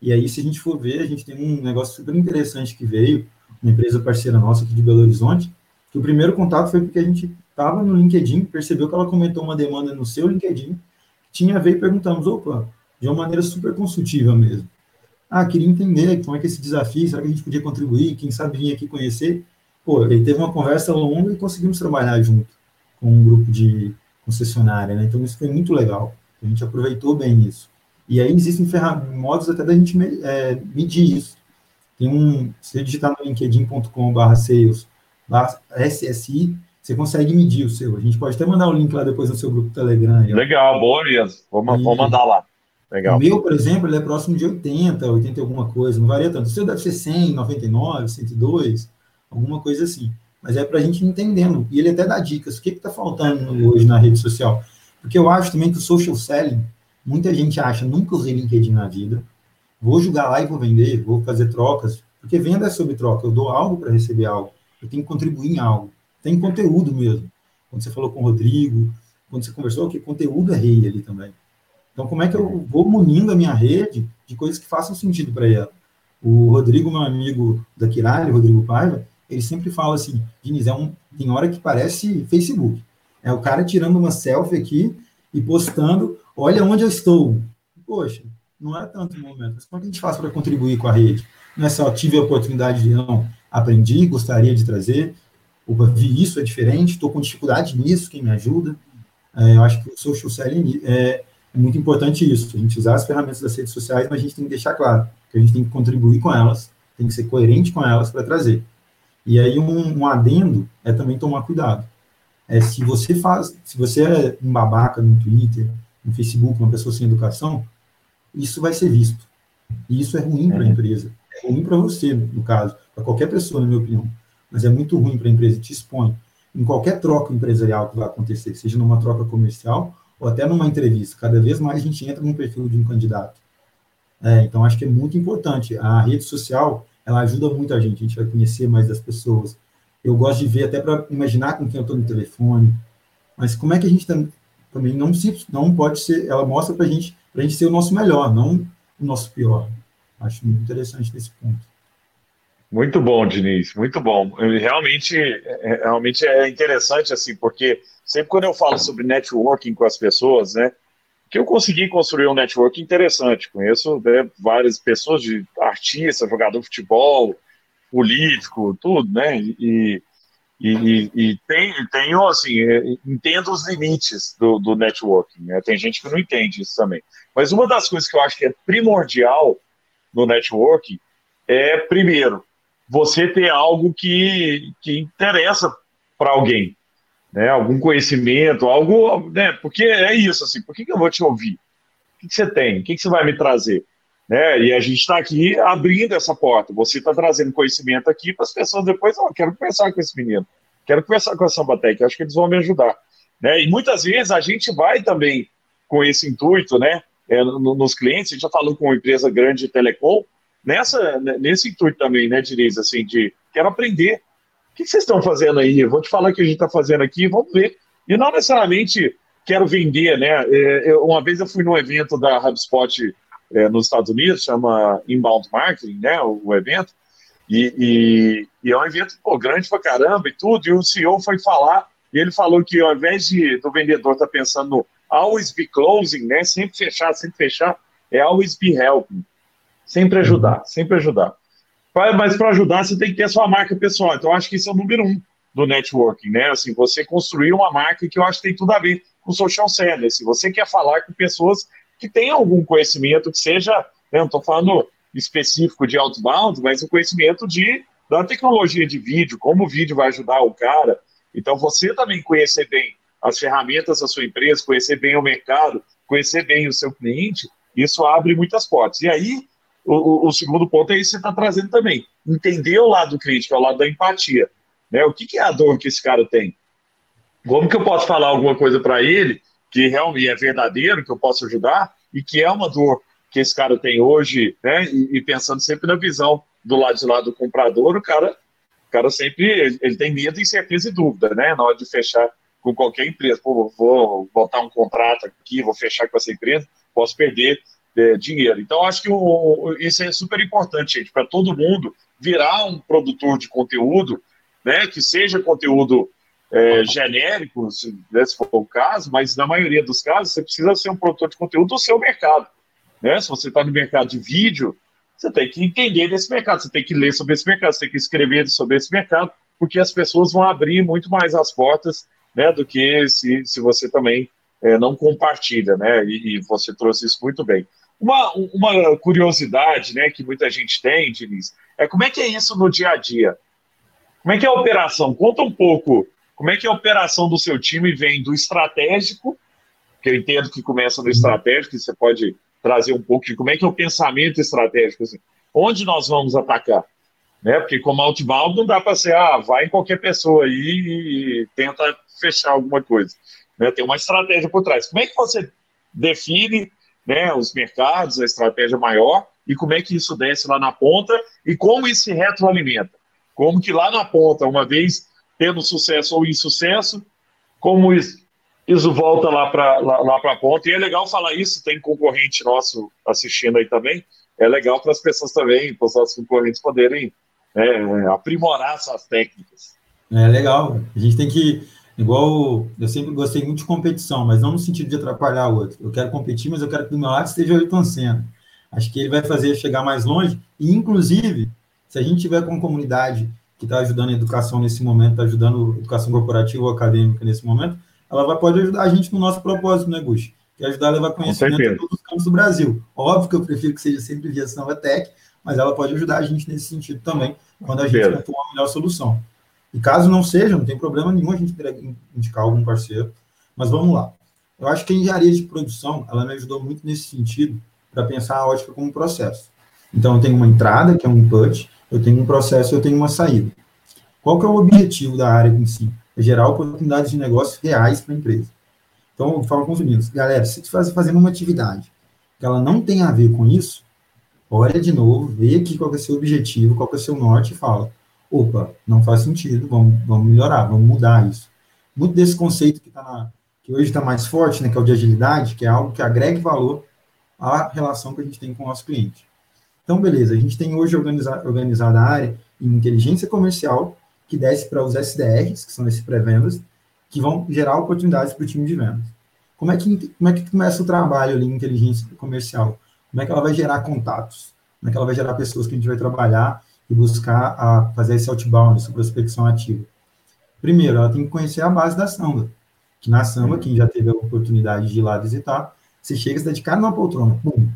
E aí, se a gente for ver, a gente tem um negócio super interessante que veio, uma empresa parceira nossa aqui de Belo Horizonte, que o primeiro contato foi porque a gente estava no LinkedIn, percebeu que ela comentou uma demanda no seu LinkedIn, tinha a ver e perguntamos, opa, de uma maneira super consultiva mesmo. Ah, queria entender como é que é esse desafio, será que a gente podia contribuir, quem sabe vir aqui conhecer. Pô, ele teve uma conversa longa e conseguimos trabalhar junto com um grupo de concessionária, né? Então isso foi muito legal. A gente aproveitou bem isso. E aí existem modos até da gente é, medir isso. Tem um, se você digitar no linkedin.com.br sales, SSI, você consegue medir o seu. A gente pode até mandar o link lá depois no seu grupo Telegram. Legal, boa mesmo. Vamos, vamos mandar lá. Legal. O meu, por exemplo, ele é próximo de 80, 80 alguma coisa, não varia tanto. O seu deve ser 100, 99, 102, alguma coisa assim. Mas é para a gente entendendo. E ele até dá dicas. O que está faltando hoje na rede social? Porque eu acho também que o social selling, muita gente acha, nunca usei LinkedIn na vida, vou jogar lá e vou vender, vou fazer trocas, porque venda é sobre troca, eu dou algo para receber algo, eu tenho que contribuir em algo, tem conteúdo mesmo. Quando você falou com o Rodrigo, quando você conversou, que conteúdo é rei ali também. Então, como é que eu vou munindo a minha rede de coisas que façam sentido para ela? O Rodrigo, meu amigo da Kirali, Rodrigo Paiva, ele sempre fala assim, Diniz, é um, tem hora que parece Facebook. É o cara tirando uma selfie aqui e postando, olha onde eu estou. Poxa, não é tanto momento. Mas como é que a gente faz para contribuir com a rede? Não é só tive a oportunidade de não, aprendi, gostaria de trazer, opa, vi isso, é diferente, estou com dificuldade nisso, quem me ajuda? É, eu acho que o social selling é, é muito importante isso, a gente usar as ferramentas das redes sociais, mas a gente tem que deixar claro que a gente tem que contribuir com elas, tem que ser coerente com elas para trazer. E aí um, um adendo é também tomar cuidado é, se você faz, se você é um babaca no Twitter, no Facebook, uma pessoa sem educação, isso vai ser visto. E isso é ruim para a empresa. É ruim para você, no caso, para qualquer pessoa, na minha opinião. Mas é muito ruim para a empresa, te expõe. Em qualquer troca empresarial que vai acontecer, seja numa troca comercial ou até numa entrevista, cada vez mais a gente entra no perfil de um candidato. É, então, acho que é muito importante. A rede social, ela ajuda muito a gente, a gente vai conhecer mais das pessoas, eu gosto de ver até para imaginar com quem eu estou no telefone. Mas como é que a gente também não se não pode ser, ela mostra para gente a gente ser o nosso melhor, não o nosso pior. Acho muito interessante nesse ponto. Muito bom, Diniz, muito bom. Realmente, é, realmente é interessante assim, porque sempre quando eu falo sobre networking com as pessoas, né, que eu consegui construir um network interessante. Conheço né, várias pessoas de artista, jogador de futebol, político, tudo, né? E, e, e tem, tenho, assim, é, entendo os limites do, do networking, né? Tem gente que não entende isso também. Mas uma das coisas que eu acho que é primordial no networking é, primeiro, você ter algo que, que interessa para alguém, né? Algum conhecimento, algo, né? Porque é isso, assim, por que, que eu vou te ouvir? O que, que você tem? O que, que você vai me trazer? Né? E a gente está aqui abrindo essa porta. Você está trazendo conhecimento aqui para as pessoas depois, oh, quero conversar com esse menino, quero conversar com a Sambatec, acho que eles vão me ajudar. Né? E muitas vezes a gente vai também com esse intuito, né? É, nos clientes, a gente já falou com uma empresa grande de telecom, nessa, nesse intuito também, né, Diniz, assim, de quero aprender. O que vocês estão fazendo aí? Vou te falar o que a gente está fazendo aqui, vamos ver. E não necessariamente quero vender, né? É, eu, uma vez eu fui num evento da HubSpot é, nos Estados Unidos, chama Inbound Marketing, né, o, o evento, e, e, e, é um evento pô, grande pra caramba e tudo, e o CEO foi falar, e ele falou que ao invés de, do vendedor estar tá pensando no always be closing, né, sempre fechar, sempre fechar, é always be helping, sempre ajudar, sempre ajudar. Mas para ajudar, você tem que ter a sua marca pessoal. Então, acho que isso é o número um do networking, né? Assim, você construir uma marca que eu acho que tem tudo a ver com social selling. Se você quer falar com pessoas que têm algum conhecimento que seja, né, não estou falando específico de outbound, mas um conhecimento de da tecnologia de vídeo, como o vídeo vai ajudar o cara. Então, você também conhecer bem as ferramentas da sua empresa, conhecer bem o mercado, conhecer bem o seu cliente, isso abre muitas portas. E aí, o, o segundo ponto é isso que você está trazendo também. Entender o lado que é o lado da empatia. Né? O que, que é a dor que esse cara tem? Como que eu posso falar alguma coisa para ele que realmente é verdadeiro, que eu posso ajudar e que é uma dor que esse cara tem hoje, né? E, e pensando sempre na visão do lado de lá do comprador, o cara, o cara sempre ele, ele tem medo, incerteza e dúvida, né? Na hora de fechar com qualquer empresa, pô, vou botar um contrato aqui, vou fechar com essa empresa, posso perder é, dinheiro. Então, acho que o, isso é super importante, gente, para todo mundo virar um produtor de conteúdo, né? Que seja conteúdo é, genéricos, né, se for o caso, mas na maioria dos casos você precisa ser um produtor de conteúdo do seu mercado. Né? Se você está no mercado de vídeo, você tem que entender desse mercado, você tem que ler sobre esse mercado, você tem que escrever sobre esse mercado, porque as pessoas vão abrir muito mais as portas né, do que se, se você também é, não compartilha, né? E, e, você trouxe isso muito bem. Uma, uma curiosidade né, que muita gente tem, Diniz, é como é que é isso no dia a dia? Como é que é a operação? Conta um pouco como é que a operação do seu time vem do estratégico, que eu entendo que começa no estratégico, e você pode trazer um pouco de como é que é o pensamento estratégico, assim, onde nós vamos atacar? Né? Porque como outbound não dá para ser, ah, vai em qualquer pessoa aí e tenta fechar alguma coisa. Né? Tem uma estratégia por trás. Como é que você define né, os mercados, a estratégia maior, e como é que isso desce lá na ponta, e como isso se retroalimenta? Como que lá na ponta, uma vez tendo sucesso ou insucesso, como isso, isso volta lá para lá, lá a ponta. E é legal falar isso, tem concorrente nosso assistindo aí também. É legal para as pessoas também, para os nossos concorrentes poderem é, aprimorar suas técnicas. É legal. A gente tem que, igual eu sempre gostei muito de competição, mas não no sentido de atrapalhar o outro. Eu quero competir, mas eu quero que do meu lado esteja o Ayrton Senna. Acho que ele vai fazer chegar mais longe. E, inclusive, se a gente tiver com comunidade que está ajudando a educação nesse momento, está ajudando a educação corporativa ou acadêmica nesse momento, ela vai, pode ajudar a gente no nosso propósito, né, Gush? Que é ajudar a levar conhecimento a todos os campos do Brasil. Óbvio que eu prefiro que seja sempre via Tech, mas ela pode ajudar a gente nesse sentido também, quando a gente for uma melhor solução. E caso não seja, não tem problema nenhum a gente indicar algum parceiro. Mas vamos lá. Eu acho que a engenharia de produção, ela me ajudou muito nesse sentido, para pensar a ótica como processo. Então, eu tenho uma entrada, que é um input, eu tenho um processo, eu tenho uma saída. Qual que é o objetivo da área em si? É gerar oportunidades de negócios reais para a empresa. Então, eu falo com os meninos, galera, se você está fazendo uma atividade que ela não tem a ver com isso, olha de novo, vê aqui qual é o seu objetivo, qual é o seu norte e fala, opa, não faz sentido, vamos, vamos melhorar, vamos mudar isso. Muito desse conceito que, tá na, que hoje está mais forte, né, que é o de agilidade, que é algo que agregue valor à relação que a gente tem com o nosso cliente. Então, beleza, a gente tem hoje organizado, organizada a área em inteligência comercial, que desce para os SDRs, que são esses pré-vendas, que vão gerar oportunidades para o time de vendas. Como é, que, como é que começa o trabalho ali em inteligência comercial? Como é que ela vai gerar contatos? Como é que ela vai gerar pessoas que a gente vai trabalhar e buscar a fazer esse outbound, essa prospecção ativa? Primeiro, ela tem que conhecer a base da Samba, que na Samba, quem já teve a oportunidade de ir lá visitar, você chega, se dedicar numa poltrona, pum,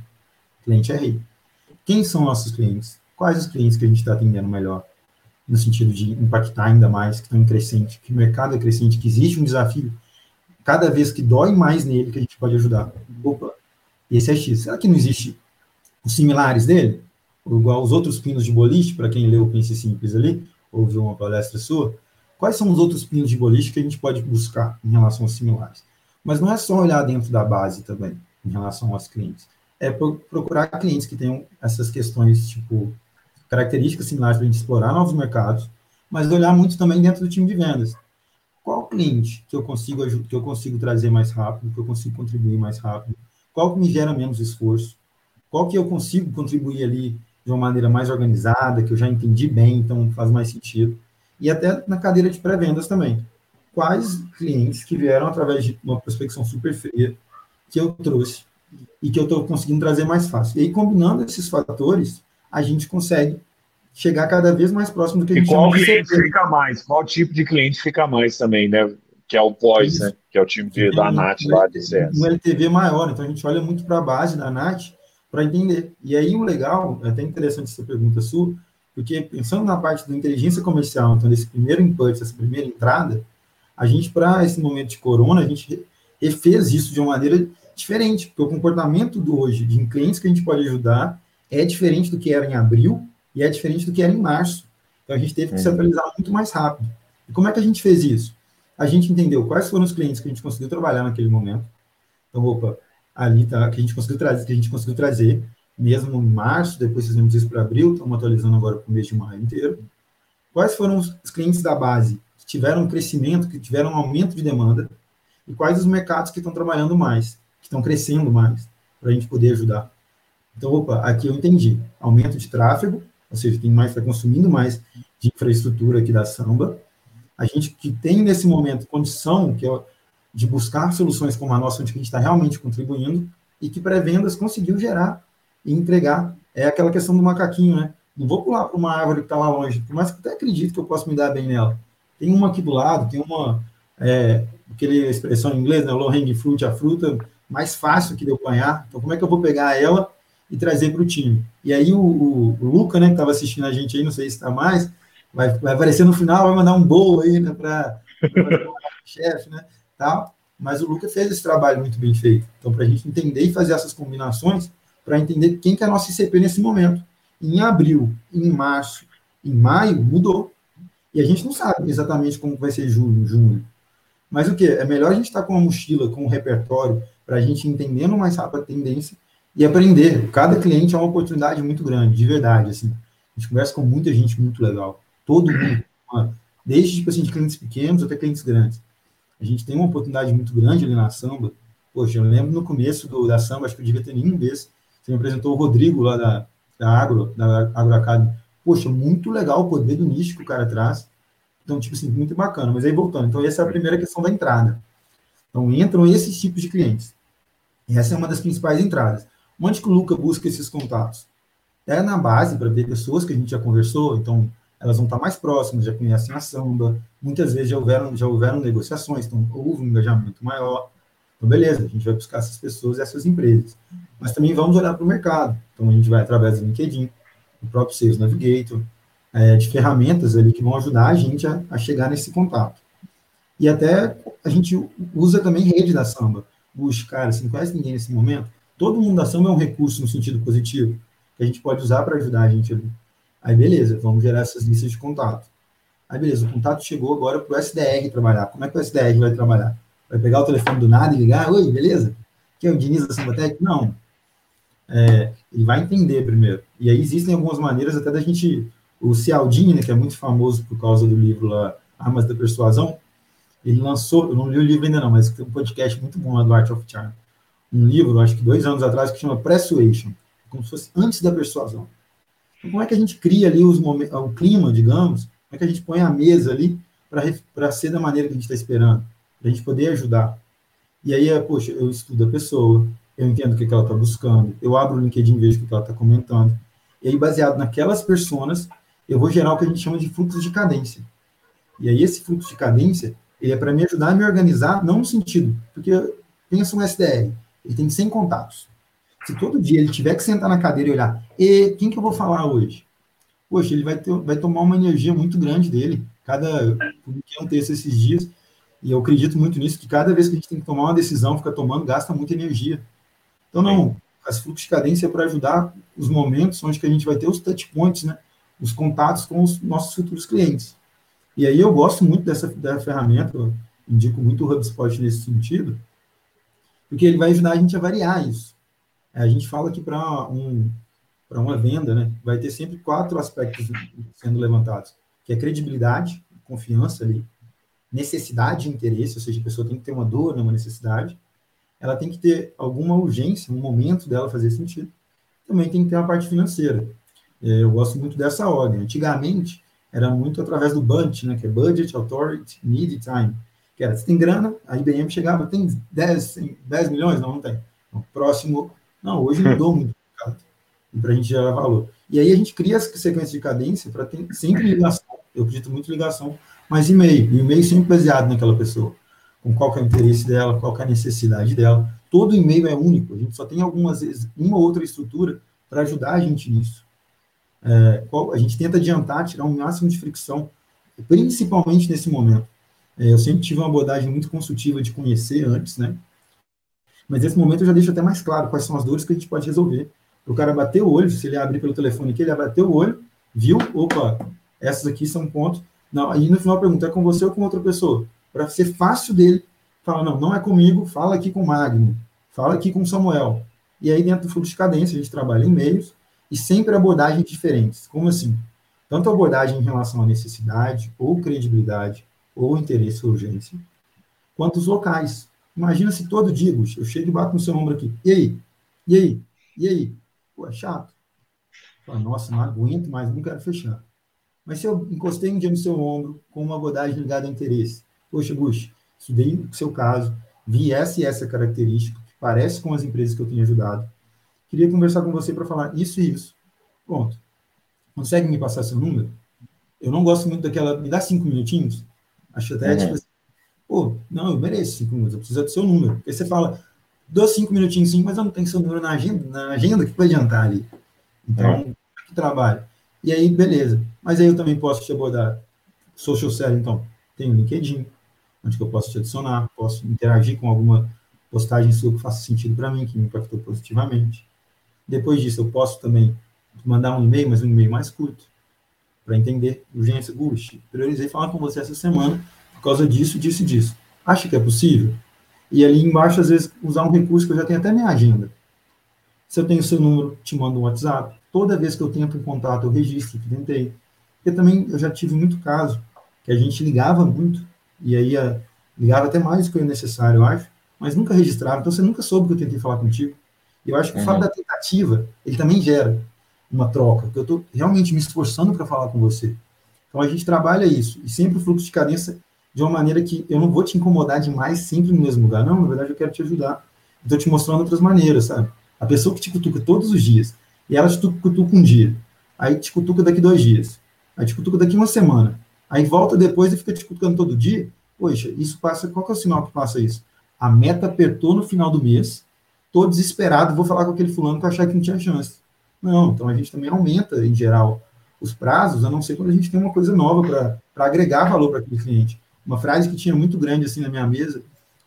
cliente é rei. Quem são nossos clientes? Quais os clientes que a gente está atendendo melhor? No sentido de impactar ainda mais, que estão em crescente, que o mercado é crescente, que existe um desafio, cada vez que dói mais nele, que a gente pode ajudar. Opa, esse é X. Será que não existe os similares dele? Igual os outros pinos de boliche, para quem leu o Pense Simples ali, ouviu uma palestra sua, quais são os outros pinos de boliche que a gente pode buscar em relação aos similares? Mas não é só olhar dentro da base também, em relação aos clientes. É procurar clientes que tenham essas questões, tipo, características similares para a gente explorar novos mercados, mas olhar muito também dentro do time de vendas. Qual cliente que eu consigo que eu consigo trazer mais rápido, que eu consigo contribuir mais rápido? Qual que me gera menos esforço? Qual que eu consigo contribuir ali de uma maneira mais organizada, que eu já entendi bem, então faz mais sentido? E até na cadeira de pré-vendas também. Quais clientes que vieram através de uma prospecção super fria que eu trouxe e que eu estou conseguindo trazer mais fácil? E aí, combinando esses fatores, a gente consegue chegar cada vez mais próximo do que a gente e qual cliente fica mais? Qual tipo de cliente fica mais também, né? Que é o pós, né? Que é o time de, da NAT lá de CS. Um LTV maior, então a gente olha muito para a base da NAT para entender. E aí o legal, é até interessante essa pergunta sua, porque pensando na parte da inteligência comercial, então desse primeiro input, essa primeira entrada, a gente, para esse momento de corona, a gente refez isso de uma maneira diferente, porque o comportamento do hoje de clientes que a gente pode ajudar é diferente do que era em abril e é diferente do que era em março. Então a gente teve que é. se atualizar muito mais rápido. E como é que a gente fez isso? A gente entendeu quais foram os clientes que a gente conseguiu trabalhar naquele momento. Então, opa, ali tá, que a gente conseguiu trazer, que a gente conseguiu trazer, mesmo em março, depois fizemos isso para abril, estamos atualizando agora para o mês de maio inteiro. Quais foram os clientes da base que tiveram um crescimento, que tiveram um aumento de demanda, e quais os mercados que estão trabalhando mais, que estão crescendo mais, para a gente poder ajudar. Então, opa, aqui eu entendi. Aumento de tráfego, ou seja, mais, está consumindo mais de infraestrutura aqui da Samba. A gente que tem nesse momento condição que é de buscar soluções como a nossa, onde a gente está realmente contribuindo, e que pré-vendas conseguiu gerar e entregar. É aquela questão do macaquinho, né? Não vou pular para uma árvore que está lá longe, por mais que até acredito que eu posso me dar bem nela. Tem uma aqui do lado, tem uma, é, aquele expressão em inglês, né? Low hanging fruit, a fruta mais fácil que de eu apanhar. Então, como é que eu vou pegar ela e trazer para o time. E aí o, o, o Luca, né, que estava assistindo a gente aí, não sei se está mais, vai, vai aparecer no final, vai mandar um bolo aí, né, para o chefe, né, tal. Mas o Luca fez esse trabalho muito bem feito. Então, para a gente entender e fazer essas combinações, para entender quem que é a nossa ICP nesse momento. Em abril, em março, em maio, mudou. E a gente não sabe exatamente como vai ser julho, junho. Mas o que? É melhor a gente estar tá com uma mochila, com um repertório, para a gente entendendo mais rápido a tendência e aprender. Cada cliente é uma oportunidade muito grande, de verdade, assim. A gente conversa com muita gente muito legal. Todo mundo, desde tipo assim, de clientes pequenos até clientes grandes. A gente tem uma oportunidade muito grande ali na samba. Poxa, eu lembro no começo do, da samba, acho que eu devia ter nenhum vez. Você me apresentou o Rodrigo lá da, da Agro, da Agro Academy. Poxa, muito legal o poder do nicho que o cara traz. Então, tipo assim, muito bacana. Mas aí voltando, então essa é a primeira questão da entrada. Então entram esses tipos de clientes. E essa é uma das principais entradas. Onde que o Luca busca esses contatos? É na base, para ver pessoas que a gente já conversou, então elas vão estar mais próximas, já conhecem a samba, muitas vezes já houveram, já houveram negociações, então houve um engajamento maior. Então, beleza, a gente vai buscar essas pessoas e essas empresas. Mas também vamos olhar para o mercado. Então, a gente vai através do LinkedIn, do próprio Sales Navigator, é, de ferramentas ali que vão ajudar a gente a, a, chegar nesse contato. E até a gente usa também rede da samba. Busca, cara, você não conhece ninguém nesse momento? Todo mundo da samba é um recurso no sentido positivo, que a gente pode usar para ajudar a gente ali. Aí, beleza, vamos gerar essas listas de contato. Aí, beleza, o contato chegou agora para o SDR trabalhar. Como é que o SDR vai trabalhar? Vai pegar o telefone do nada e ligar? Oi, beleza? Aqui é o Diniz da Sambatec? Não. É, ele vai entender primeiro. E aí existem algumas maneiras até da gente... O Cialdini, né, que é muito famoso por causa do livro lá, Armas da Persuasão, ele lançou, eu não li o livro ainda não, mas tem um podcast muito bom lá do Art of Charm um livro, acho que dois anos atrás, que chama Persuasion, como se fosse antes da persuasão. Como é que a gente cria ali os o clima, digamos, como é que a gente põe a mesa ali para ser da maneira que a gente está esperando, para a gente poder ajudar. E aí, é, poxa, eu estudo a pessoa, eu entendo o que, que ela está buscando, eu abro o LinkedIn e vejo o que ela está comentando. E aí, baseado naquelas pessoas, eu vou gerar o que a gente chama de fluxo de cadência. E aí, esse fluxo de cadência, ele é para me ajudar a me organizar, não no sentido, porque pensa um SDR, ele tem 100 contatos. Se todo dia ele tiver que sentar na cadeira e olhar, e quem que eu vou falar hoje? Poxa, ele vai, ter, vai tomar uma energia muito grande dele. Cada um texto esses dias, e eu acredito muito nisso, que cada vez que a gente tem que tomar uma decisão, fica tomando, gasta muita energia. Então, não, as fluxos de cadência é para ajudar os momentos onde que a gente vai ter os touch points, né? Os contatos com os nossos futuros clientes. E aí eu gosto muito dessa, dessa ferramenta, indico muito o HubSpot nesse sentido, porque ele vai ajudar a gente a variar isso. A gente fala que para um, para uma venda, né, vai ter sempre quatro aspectos sendo levantados, que é credibilidade, confiança ali, necessidade e interesse, ou seja, a pessoa tem que ter uma dor, né, uma necessidade, ela tem que ter alguma urgência, um momento dela fazer sentido, também tem que ter a parte financeira. É, eu gosto muito dessa ordem. Antigamente, era muito através do BUNT, né, que é Budget, Authority, Need, Time. Que era, você tem grana, a IBM chegava, tem 10, 10 milhões? Não, não tem. Então, próximo, não, hoje mudou muito para a gente gerar valor. E aí a gente cria essa sequência de cadência para ter sempre ligação, eu acredito muito em ligação, mas e-mail, e-mail sempre baseado naquela pessoa, com qual é o interesse dela, qual é a necessidade dela. Todo e-mail é único, a gente só tem algumas vezes uma ou outra estrutura para ajudar a gente nisso. É, qual, a gente tenta adiantar, tirar o um máximo de fricção, principalmente nesse momento. É, eu sempre tive uma abordagem muito consultiva de conhecer antes, né? Mas nesse momento eu já deixo até mais claro quais são as dores que a gente pode resolver. O cara bater o olho, se ele abrir pelo telefone aqui, ele bater o olho, viu? Opa, essas aqui são pontos. Não, aí no final pergunta, é com você ou com outra pessoa? Para ser fácil dele falar, não, não é comigo, fala aqui com o Magno, fala aqui com o Samuel. E aí dentro do fluxo de cadência a gente trabalha em meios e sempre abordagens diferentes. Como assim? Tanto abordagem em relação à necessidade, ou credibilidade, ou interesse ou urgência, quanto os locais. Imagina se todo dia, eu chego e bato no seu ombro aqui. E aí? E aí? E aí? Pô, é chato. Fala, Nossa, não aguento mais, não quero fechar. Mas se eu encostei um dia no seu ombro com uma abordagem ligada a interesse, poxa, Bush, estudei o seu caso, vi essa e essa característica, que parece com as empresas que eu tenho ajudado, queria conversar com você para falar isso e isso. Pronto. Consegue me passar seu número? Eu não gosto muito daquela. Me dá cinco minutinhos? Acho até, uhum. tipo assim, pô, não, eu mereço cinco minutos, eu preciso do seu número. Porque você fala, dou cinco minutinhos sim, mas eu não tenho seu número na agenda, na agenda que vai adiantar ali. Então, é. que trabalho. E aí, beleza. Mas aí eu também posso te abordar social selling, então. Tem o LinkedIn, onde eu posso te adicionar, posso interagir com alguma postagem sua que faça sentido para mim, que me impactou positivamente. Depois disso, eu posso também mandar um e-mail, mas um e-mail mais curto, para entender urgência. Gush, priorizei falar com você essa semana por causa disso, disso e disso. Acha que é possível? E ali embaixo, às vezes, usar um recurso que eu já tenho até minha agenda. Se eu tenho seu número, te mando um WhatsApp. Toda vez que eu tento um contato, eu registro que tentei. Porque também eu já tive muito caso que a gente ligava muito, e aí a, ligava até mais do que o necessário, eu acho, mas nunca registrava. Então você nunca soube que eu tentei falar contigo. E eu acho que o fato uhum. da tentativa, ele também gera uma troca, que eu estou realmente me esforçando para falar com você. Então a gente trabalha isso, e sempre o fluxo de cadência de uma maneira que eu não vou te incomodar demais sempre no mesmo lugar. Não, na verdade eu quero te ajudar. Estou te mostrando outras maneiras, sabe? A pessoa que te cutuca todos os dias, e ela te cutuca um dia, aí te cutuca daqui dois dias, aí te cutuca daqui uma semana, aí volta depois e fica te cutucando todo dia, poxa, isso passa, qual que é o sinal que passa isso? A meta apertou no final do mês, tô desesperado, vou falar com aquele fulano para achar que não tinha chance. Não, então a gente também aumenta, em geral, os prazos, a não ser quando a gente tem uma coisa nova para agregar valor para aquele cliente. Uma frase que tinha muito grande assim na minha mesa,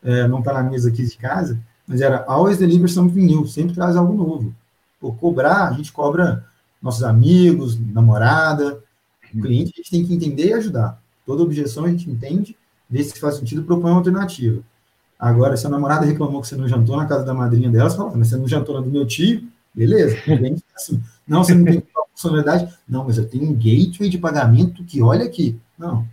é, não está na mesa aqui de casa, mas era always deliver something new, sempre traz algo novo. Por cobrar, a gente cobra nossos amigos, namorada, o cliente, a gente tem que entender e ajudar. Toda objeção a gente entende, vê se faz sentido, propõe uma alternativa. Agora, se a namorada reclamou que você não jantou na casa da madrinha dela, você fala, mas você não jantou na do meu tio? Beleza. Assim, não, você não tem funcionalidade? Não, mas eu tenho um gateway de pagamento que olha aqui. Não.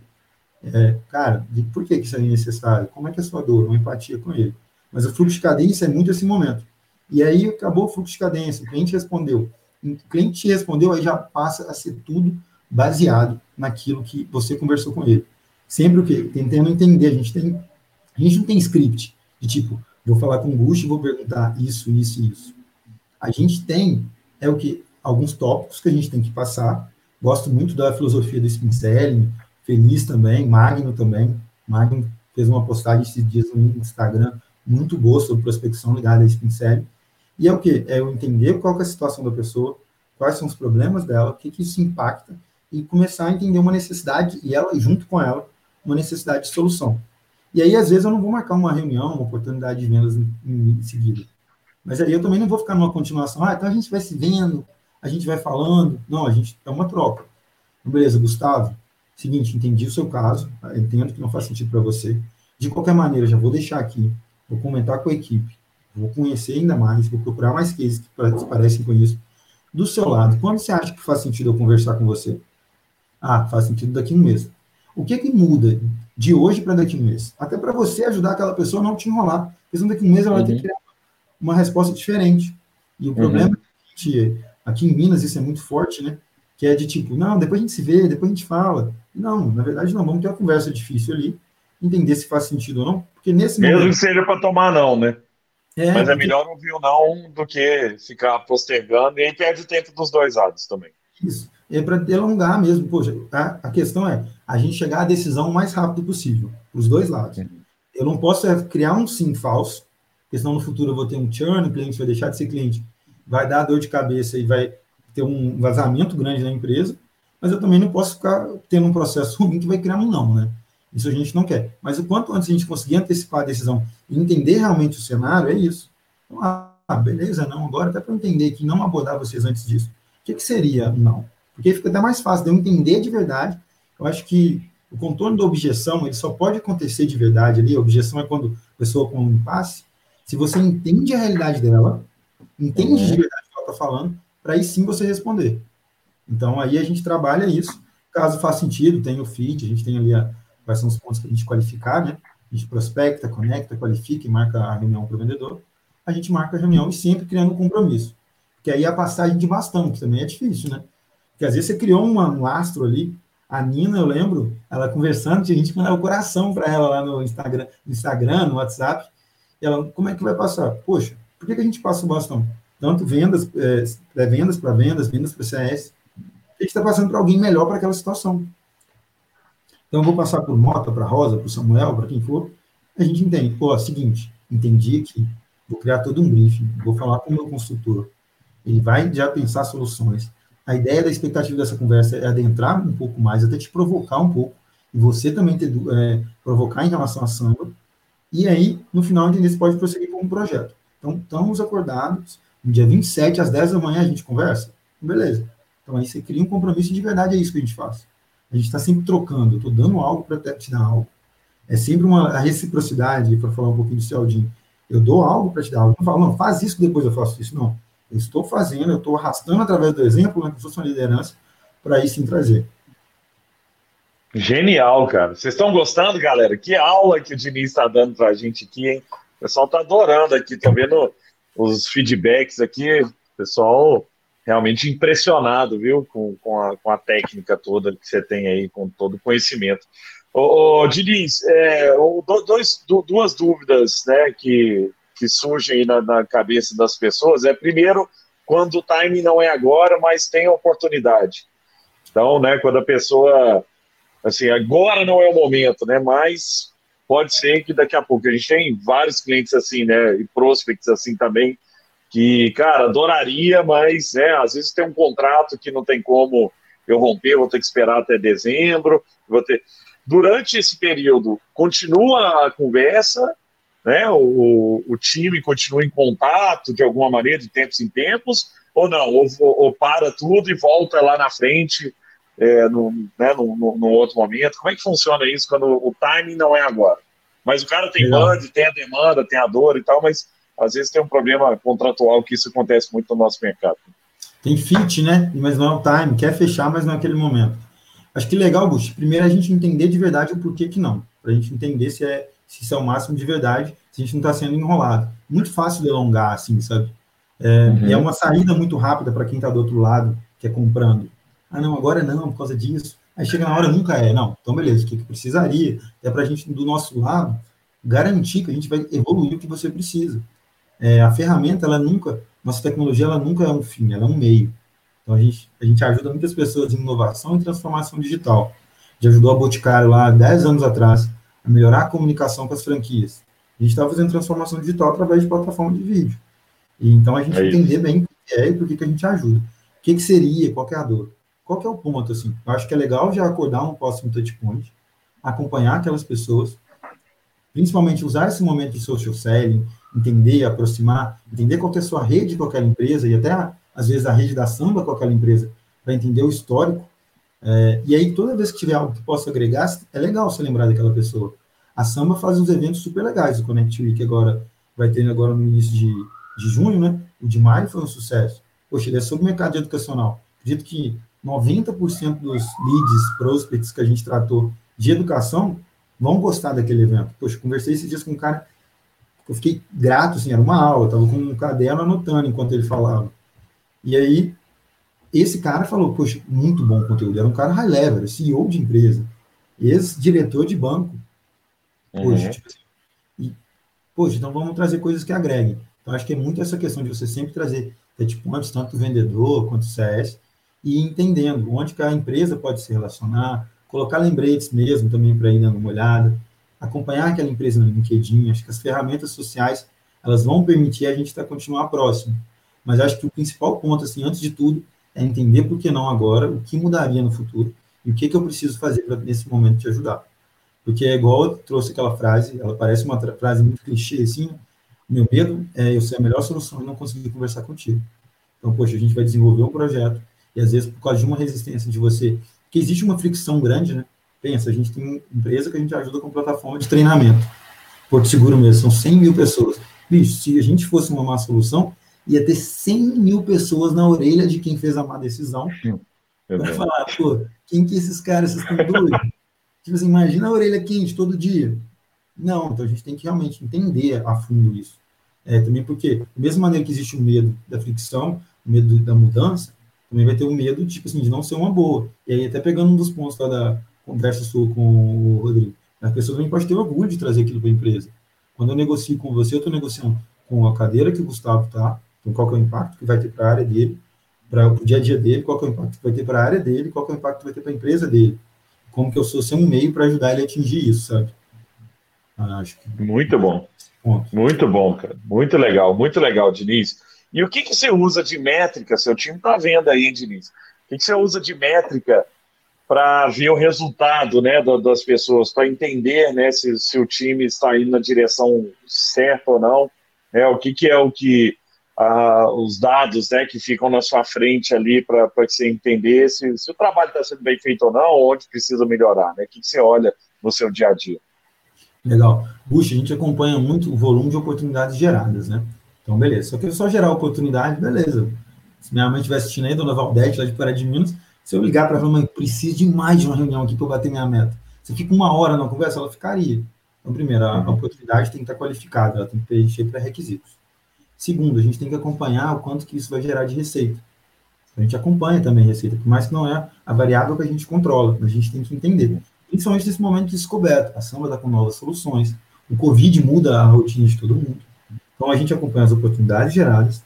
É, cara, por que, isso é necessário? Como é que é a sua dor? Uma empatia com ele. Mas o fluxo de cadência é muito esse momento. E aí acabou o fluxo de cadência, o cliente respondeu. O cliente respondeu, aí já passa a ser tudo baseado naquilo que você conversou com ele. Sempre o quê? Tentando entender. A gente tem a gente não tem script de tipo, vou falar com o Gush e vou perguntar isso, isso e isso. A gente tem, é o que? Alguns tópicos que a gente tem que passar. Gosto muito da filosofia do spin selling, feliz também, Magno também. Magno fez uma postagem esses dias no Instagram muito boa sobre prospecção ligada a spin selling. E é o que? É eu entender qual é a situação da pessoa, quais são os problemas dela, o que, que isso impacta, e começar a entender uma necessidade, e ela, junto com ela, uma necessidade de solução. E aí, às vezes, eu não vou marcar uma reunião, uma oportunidade de vendas em, em seguida. Mas aí eu também não vou ficar numa continuação, ah, então a gente vai se vendo, a gente vai falando. Não, a gente é uma troca. Então, beleza, Gustavo, seguinte, entendi o seu caso, entendo que não faz sentido para você. De qualquer maneira, já vou deixar aqui, vou comentar com a equipe. vou conhecer ainda mais, vou procurar mais cases que parecem com isso. Do seu lado, quando você acha que faz sentido eu conversar com você? Ah, faz sentido daqui a um mês. O que que muda de hoje para daqui a um mês? Até para você ajudar aquela pessoa a não te enrolar. Porque daqui a um mês ela uhum. vai ter uhum. que criar uma resposta diferente. E o uhum. problema é que aqui em Minas isso é muito forte, né? Que é de tipo, não, depois a gente se vê, depois a gente fala. Não, na verdade não, vamos ter uma conversa difícil ali, entender se faz sentido ou não, porque nesse Mesmo momento... que seja para tomar não, né? É, Mas é melhor ouvir o não do que ficar postergando, e aí perde o tempo dos dois lados também. Isso, é para delongar mesmo. Poxa, a, a, questão é a gente chegar à decisão o mais rápido possível, os dois lados. Eu não posso é, criar um sim falso, porque senão no futuro eu vou ter um churn, o cliente vai deixar de ser cliente, vai dar dor de cabeça e vai ter um vazamento grande na empresa, mas eu também não posso ficar tendo um processo ruim que vai criar um não, né? Isso a gente não quer. Mas o quanto antes a gente conseguir antecipar a decisão e entender realmente o cenário, é isso. Então, ah, beleza, não, agora até para entender que não abordar vocês antes disso. O que, que seria não? Porque fica até mais fácil de eu entender de verdade. Eu acho que o contorno da objeção, ele só pode acontecer de verdade ali. A objeção é quando a pessoa com um impasse. Se você entende a realidade dela, entende de verdade o que ela está falando, para aí sim você responder. Então, aí a gente trabalha isso. Caso faça sentido, tem o feed, a gente tem ali a, quais são os pontos que a gente qualificar, né? A gente prospecta, conecta, qualifica e marca a reunião para o vendedor. A gente marca a reunião e sempre criando um compromisso. Porque aí a passagem de bastão, que também é difícil, né? Porque às vezes você criou um lastro ali. A Nina, eu lembro, ela conversando, tinha gente mandava o coração para ela lá no Instagram, no Instagram, no WhatsApp. E ela, como é que vai passar? Poxa, por que, que a gente passa o bastão? Tanto vendas, é, pré-vendas para vendas, vendas para CS. A gente está passando para alguém melhor para aquela situação. Então, eu vou passar por Mota, para Rosa, para Samuel, para quem for. A gente entende. Pô, é o seguinte, entendi que vou criar todo um briefing, vou falar com o meu consultor. Ele vai já pensar soluções. A ideia da expectativa dessa conversa é adentrar um pouco mais, até te provocar um pouco, e você também ter, é, provocar em relação a samba. E aí, no final, entender se pode prosseguir com um projeto. Então, estamos acordados, no dia 27, às 10 da manhã, a gente conversa? Beleza. Então, aí você cria um compromisso de verdade, é isso que a gente faz. A gente está sempre trocando, eu estou dando algo para te dar algo. É sempre uma reciprocidade, para falar um pouquinho do Celdinho. Eu dou algo para te dar algo. Não falo, não, faz isso depois eu faço isso. Não. Eu estou fazendo, eu estou arrastando através do exemplo, né, que fosse uma liderança, para isso sim trazer. Genial, cara. Vocês estão gostando, galera? Que aula que o Diniz está dando para a gente aqui, hein? O pessoal está adorando aqui, estão vendo os feedbacks aqui. Pessoal realmente impressionado, viu, com, com, a, com a técnica toda que você tem aí, com todo o conhecimento. Ô, ô Diniz, é, dois, duas dúvidas né, que, que surgem na, na, cabeça das pessoas é, primeiro, quando o time não é agora, mas tem oportunidade. Então, né, quando a pessoa, assim, agora não é o momento, né, mas pode ser que daqui a pouco, a gente tem vários clientes assim, né, e prospects assim também, que, cara, adoraria, mas né, às vezes tem um contrato que não tem como eu romper, vou ter que esperar até dezembro, vou ter. Durante esse período, continua a conversa, né? O, o time continua em contato de alguma maneira, de tempos em tempos, ou não? Ou, ou para tudo e volta lá na frente, é, no, né, outro momento? Como é que funciona isso quando o timing não é agora? Mas o cara tem band, tem a demanda, tem a dor e tal, mas às vezes tem um problema contratual que isso acontece muito no nosso mercado. Tem fit, né? Mas não é o time, quer fechar, mas não é aquele momento. Acho que legal, Bush, primeiro a gente entender de verdade o porquê que não, para a gente entender se, é, se isso é o máximo de verdade, se a gente não está sendo enrolado. Muito fácil de alongar, assim, sabe? É, uhum. É uma saída muito rápida para quem está do outro lado, que é comprando. Ah, não, agora não, por causa disso. Aí chega na hora, nunca é. Não, então beleza, o que, que precisaria? É para a gente, do nosso lado, garantir que a gente vai evoluir o que você precisa. É, a ferramenta, ela nunca, nossa tecnologia, ela nunca é um fim, ela é um meio. Então, a gente, a gente ajuda muitas pessoas em inovação e transformação digital. A gente ajudou a Boticário lá, 10 anos atrás, a melhorar a comunicação com as franquias. A gente está fazendo transformação digital através de plataforma de vídeo. E, então, a gente é entender bem o que é e por que, que a gente ajuda. O que, que seria, qual é a dor? Qual que é o ponto, assim? Eu acho que é legal já acordar um próximo touchpoint, acompanhar aquelas pessoas, principalmente usar esse momento de social selling, entender, aproximar, entender qual é a sua rede com aquela empresa e até, às vezes, a rede da samba com aquela empresa, para entender o histórico. É, e aí, toda vez que tiver algo que possa agregar, é legal você lembrar daquela pessoa. A samba faz uns eventos super legais, o Connect Week agora vai ter agora no início de, de junho, né? O de maio foi um sucesso. Poxa, ele é sobre o mercado educacional. Acredito que 90% dos leads, prospects que a gente tratou de educação vão gostar daquele evento. Poxa, conversei esses dias com um cara, eu fiquei grato, assim, era uma aula, estava com um caderno anotando enquanto ele falava. E aí, esse cara falou, poxa, muito bom conteúdo, era um cara high level, CEO de empresa, ex-diretor de banco. Poxa, uhum. tipo assim, e, poxa, então vamos trazer coisas que agreguem. Então, acho que é muito essa questão de você sempre trazer touchpoints, tanto vendedor quanto CS, e entendendo onde que a empresa pode se relacionar, colocar lembretes mesmo também para ir dando uma olhada, acompanhar aquela empresa no LinkedIn, acho que as ferramentas sociais, elas vão permitir a gente estar tá, continuar próximo. Mas acho que o principal ponto, assim, antes de tudo, é entender por que não agora, o que mudaria no futuro e o que, que eu preciso fazer para, nesse momento, te ajudar. Porque é igual eu trouxe aquela frase, ela parece uma frase muito clichê, assim, meu medo é eu ser a melhor solução e não conseguir conversar contigo. Então, poxa, a gente vai desenvolver um projeto e às vezes por causa de uma resistência de você, que existe uma fricção grande, né? Pensa, a gente tem uma empresa que a gente ajuda com plataforma de treinamento. Porto Seguro mesmo, são 100 mil pessoas. Bicho, se a gente fosse uma má solução, ia ter 100 mil pessoas na orelha de quem fez a má decisão para falar, pô, quem que esses caras, vocês estão doidos? tipo assim, imagina a orelha quente todo dia. Não, então a gente tem que realmente entender a fundo isso. É, também porque, da mesma maneira que existe o medo da fricção, o medo da mudança, também vai ter o medo, tipo assim, de não ser uma boa. E aí, até pegando um dos pontos lá da conversa sua com o Rodrigo, a pessoa também pode ter orgulho de trazer aquilo para a empresa. Quando eu negocio com você, eu estou negociando com a cadeira que o Gustavo está, então qual é o impacto que vai ter para a área dele, para o dia a dia dele, qual é o impacto que vai ter para a área dele, qual é o impacto que vai ter para a empresa dele. Como que eu sou ser um meio para ajudar ele a atingir isso, sabe? Ah, acho que... Muito bom. Muito bom, cara. Muito legal, muito legal, Diniz. E o que, que você usa de métrica? Seu time está vendo aí, Diniz. O que, que você usa de métrica para ver o resultado né, das pessoas, para entender né, se, se, o time está indo na direção certa ou não? Né, o que, que é o que os dados né, que ficam na sua frente ali para você entender se, se o trabalho está sendo bem feito ou não, onde precisa melhorar? Né? O que, que você olha no seu dia a dia? Legal. Puxa, a gente acompanha muito o volume de oportunidades geradas, né? Então, beleza. Só que só gerar oportunidade, beleza. Se minha mãe estiver assistindo aí, dona Valdete, lá de Pará de Minas, se eu ligar para ela, mãe, preciso de mais de uma reunião aqui para eu bater minha meta. Você fica uma hora na conversa, ela ficaria. Então, primeiro, a, a oportunidade tem que estar qualificada, ela tem que preencher pré-requisitos. Segundo, a gente tem que acompanhar o quanto que isso vai gerar de receita. A gente acompanha também a receita, por mais que não é a variável que a gente controla, mas a gente tem que entender. Principalmente nesse momento de descoberta. A Samba está com novas soluções, o Covid muda a rotina de todo mundo. Então, a gente acompanha as oportunidades geradas,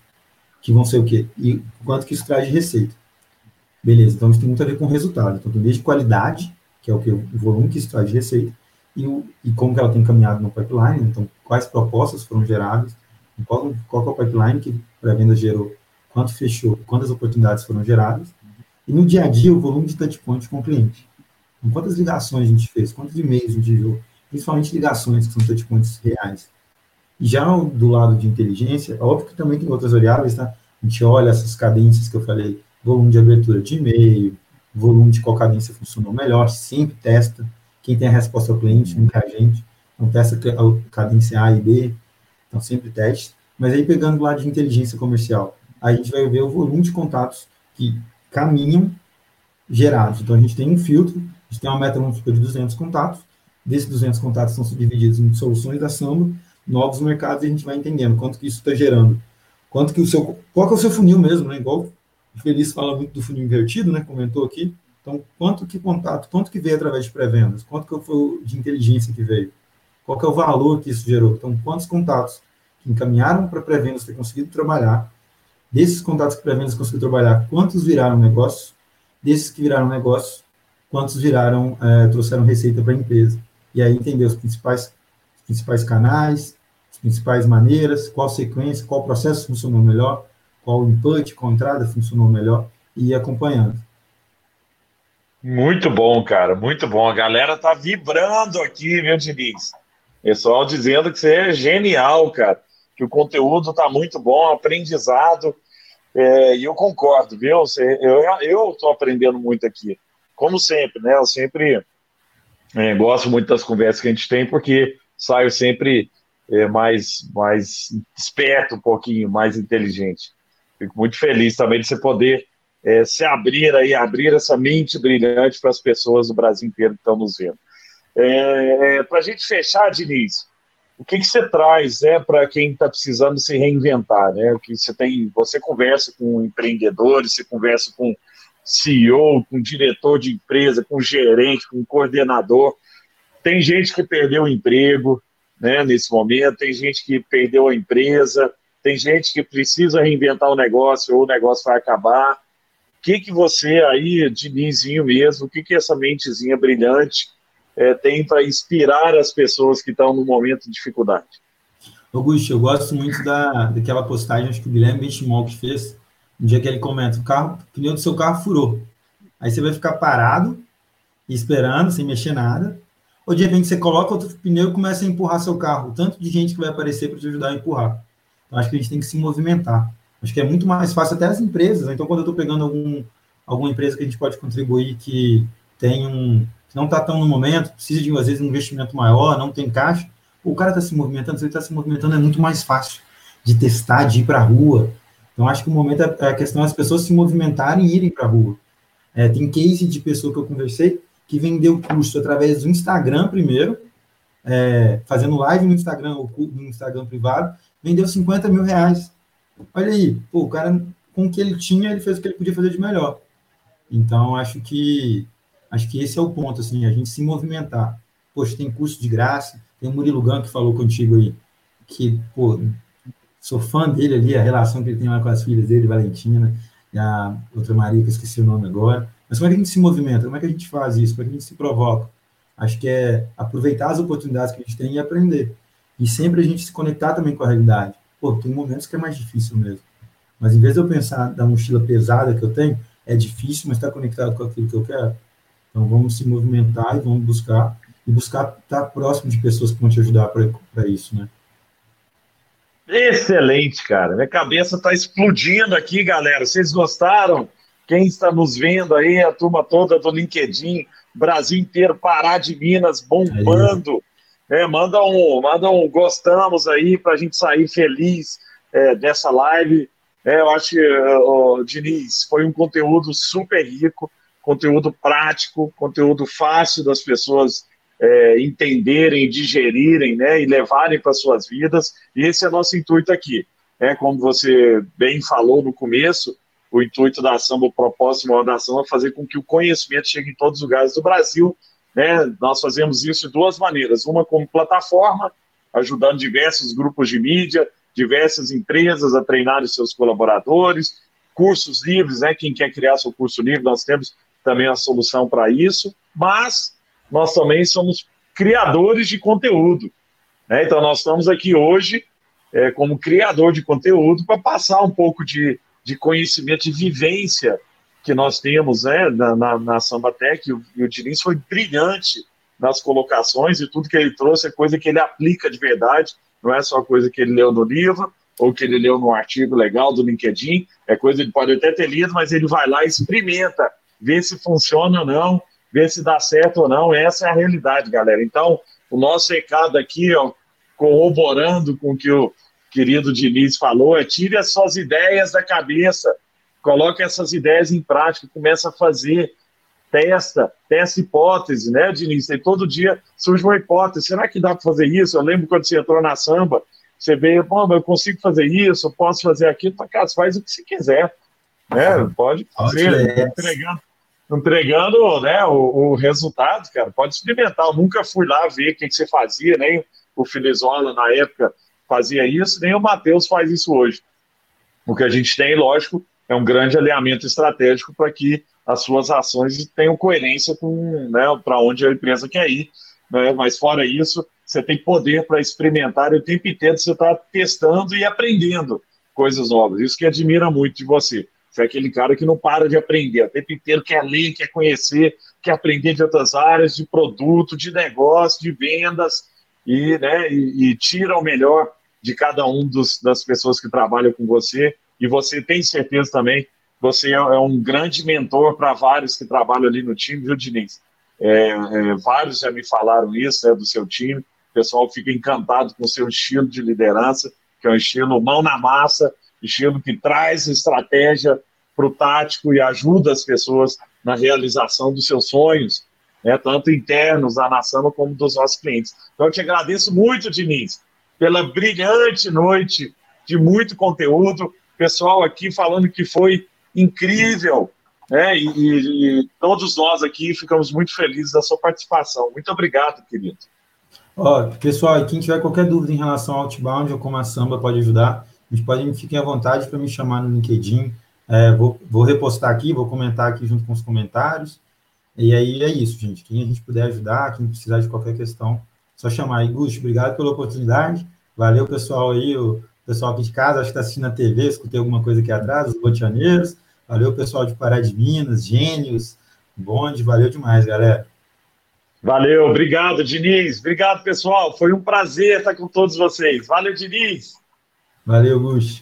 que vão ser o quê? E quanto que isso traz de receita. Beleza, então isso tem muito a ver com resultado. Então, tem desde qualidade, que é o que o volume que isso traz de receita, e, o, e como que ela tem caminhado no pipeline, então quais propostas foram geradas, qual, qual é o pipeline que a venda gerou, quanto fechou, quantas oportunidades foram geradas, e no dia a dia o volume de touchpoint com o cliente. Então, quantas ligações a gente fez, quantos e-mails a gente enviou, principalmente ligações que são touchpoints reais. Já do lado de inteligência, óbvio que também tem outras variáveis, tá? A gente olha essas cadências que eu falei, volume de abertura de e-mail, volume de qual cadência funcionou melhor, sempre testa. Quem tem a resposta ao cliente, nunca é a gente. Então, testa a cadência A e B, então sempre teste. Mas aí, pegando do lado de inteligência comercial, a gente vai ver o volume de contatos que caminham gerados. Então, a gente tem um filtro, a gente tem uma meta de 200 contatos, desses 200 contatos são subdivididos em soluções da Samba, novos mercados e a gente vai entendendo quanto que isso está gerando. Quanto que o seu, qual que é o seu funil mesmo, né? Igual o Feliz fala muito do funil invertido, né? Comentou aqui. Então, quanto que contato, quanto que veio através de pré-vendas? Quanto que foi de inteligência que veio? Qual que é o valor que isso gerou? Então, quantos contatos que encaminharam para pré-vendas ter conseguido trabalhar? Desses contatos que pré-vendas conseguiram trabalhar, quantos viraram negócio? Desses que viraram negócio, quantos viraram, é, trouxeram receita para a empresa? E aí entender os principais principais canais, as principais maneiras, qual sequência, qual processo funcionou melhor, qual input, qual entrada funcionou melhor, e ir acompanhando. Muito bom, cara, muito bom. A galera tá vibrando aqui, viu, Diniz? Pessoal dizendo que você é genial, cara, que o conteúdo tá muito bom, aprendizado, é, e eu concordo, viu? Você, eu, eu aprendendo muito aqui, como sempre, né? Eu sempre é, gosto muito das conversas que a gente tem, porque saio sempre é, mais, mais esperto um pouquinho, mais inteligente. Fico muito feliz também de você poder é, se abrir aí, abrir essa mente brilhante para as pessoas do Brasil inteiro que estão nos vendo. É, é, para a gente fechar, Diniz, o que, que você traz né, para quem está precisando se reinventar? Né? O que você tem, você conversa com empreendedores, você conversa com CEO, com diretor de empresa, com gerente, com coordenador. Tem gente que perdeu o emprego né, nesse momento, tem gente que perdeu a empresa, tem gente que precisa reinventar o negócio ou o negócio vai acabar. O que, que você aí, Dinizinho mesmo, o que, que essa mentezinha brilhante é, tem para inspirar as pessoas que estão no momento de dificuldade? Augusto, eu gosto muito da, daquela postagem acho que o Guilherme Benchimol que fez, um dia que ele comenta, o, carro, o pneu do seu carro furou. Aí você vai ficar parado, esperando, sem mexer nada, ou de repente você coloca outro pneu e começa a empurrar seu carro. Tanto de gente que vai aparecer para te ajudar a empurrar. Então, acho que a gente tem que se movimentar. Acho que é muito mais fácil até as empresas. Então, quando eu estou pegando algum, alguma empresa que a gente pode contribuir que tem um que não está tão no momento, precisa de, às vezes, um investimento maior, não tem caixa, o cara está se movimentando, se ele está se movimentando, é muito mais fácil de testar, de ir para a rua. Então, acho que o momento, é, é a questão é as pessoas se movimentarem e irem para a rua. É, tem case de pessoa que eu conversei que vendeu curso através do Instagram primeiro, é, fazendo live no Instagram, ou no Instagram privado, vendeu 50 mil reais. Olha aí, pô, o cara, com o que ele tinha, ele fez o que ele podia fazer de melhor. Então, acho que Acho que esse é o ponto, assim, a gente se movimentar. Poxa, tem curso de graça, tem o Murilo Gan que falou contigo aí, que, pô, sou fã dele ali, a relação que ele tem lá com as filhas dele, Valentina, e a outra Maria, que eu esqueci o nome agora. Mas como é que a gente se movimenta? Como é que a gente faz isso? Como é que a gente se provoca? Acho que é aproveitar as oportunidades que a gente tem e aprender. E sempre a gente se conectar também com a realidade. Pô, tem momentos que é mais difícil mesmo. Mas em vez de eu pensar da mochila pesada que eu tenho, é difícil, mas está conectado com aquilo que eu quero. Então, vamos se movimentar e vamos buscar, e buscar estar próximo de pessoas que vão te ajudar para isso, né? Excelente, cara. Minha cabeça está explodindo aqui, galera. Vocês gostaram? Quem está nos vendo aí, a turma toda do LinkedIn, Brasil inteiro, Pará de Minas, bombando. É, manda, um, manda um gostamos aí para a gente sair feliz é, dessa live. É, eu acho que, uh, Diniz, foi um conteúdo super rico conteúdo prático, conteúdo fácil das pessoas é, entenderem, digerirem, né, e levarem para suas vidas. E esse é nosso intuito aqui. É, como você bem falou no começo, o intuito da ação, o propósito maior da ação é fazer com que o conhecimento chegue em todos os lugares do Brasil. Né? Nós fazemos isso de duas maneiras: uma como plataforma, ajudando diversos grupos de mídia, diversas empresas a treinarem seus colaboradores, cursos livres, né? Quem quer criar seu curso livre, nós temos também a solução para isso, mas nós também somos criadores de conteúdo. Né? Então, nós estamos aqui hoje é, como criador de conteúdo para passar um pouco de, de conhecimento, de vivência que nós temos né, na, na, na Sambatec, e o, e o Diniz foi brilhante nas colocações e tudo que ele trouxe é coisa que ele aplica de verdade, não é só coisa que ele leu no livro ou que ele leu num artigo legal do LinkedIn, é coisa que ele pode até ter lido, mas ele vai lá e experimenta ver se funciona ou não, ver se dá certo ou não. Essa é a realidade, galera. Então, o nosso recado aqui, ó, corroborando com o que o querido Diniz falou, é tire as suas ideias da cabeça, coloque essas ideias em prática, começa a fazer, testa, testa hipótese, né, Diniz? E todo dia surge uma hipótese. Será que dá para fazer isso? Eu lembro quando você entrou na samba, você vê, bom, eu consigo fazer isso, eu posso fazer aquilo, para casa, faz o que você quiser. Né? Pode fazer, entregando, entregando né, o, o, resultado, cara. Pode experimentar. Eu nunca fui lá ver o que, que você fazia, nem o Filizola na época fazia isso, nem o Matheus faz isso hoje. O que a gente tem, lógico, é um grande alinhamento estratégico para que as suas ações tenham coerência com né, para onde a empresa quer ir. Né? Mas fora isso, você tem poder para experimentar e o tempo inteiro você está testando e aprendendo coisas novas. Isso que admira muito de você. Você é aquele cara que não para de aprender, o tempo inteiro quer ler, quer conhecer, quer aprender de outras áreas, de produto, de negócio, de vendas, e, né, e, e tira o melhor de cada um dos, das pessoas que trabalham com você. E você tem certeza também, você é, é um grande mentor para vários que trabalham ali no time, viu, Diniz? É, é, vários já me falaram isso, né, do seu time. O pessoal fica encantado com o seu estilo de liderança, que é um estilo mão na massa, estilo que traz estratégia para o tático e ajuda as pessoas na realização dos seus sonhos, né, tanto internos da nação como dos nossos clientes. Então, eu te agradeço muito, Diniz, pela brilhante noite de muito conteúdo. Pessoal aqui falando que foi incrível, né? E, e, e, todos nós aqui ficamos muito felizes da sua participação. Muito obrigado, querido. Ó, pessoal, quem tiver qualquer dúvida em relação ao Outbound ou como a Samba pode ajudar, a gente pode, fiquem à vontade para me chamar no LinkedIn. É, vou, vou repostar aqui, vou comentar aqui junto com os comentários. E aí é isso, gente. Quem a gente puder ajudar, quem precisar de qualquer questão, só chamar aí. Gusto, obrigado pela oportunidade. Valeu, pessoal aí, o pessoal aqui de casa, acho que está assistindo a TV, escutei alguma coisa aqui atrás, os botianeiros. Valeu, pessoal de Pará de Minas, Gênios, Bonde, valeu demais, galera. Valeu, obrigado, Diniz. Obrigado, pessoal. Foi um prazer estar com todos vocês. Valeu, Diniz. Valeu, Gus.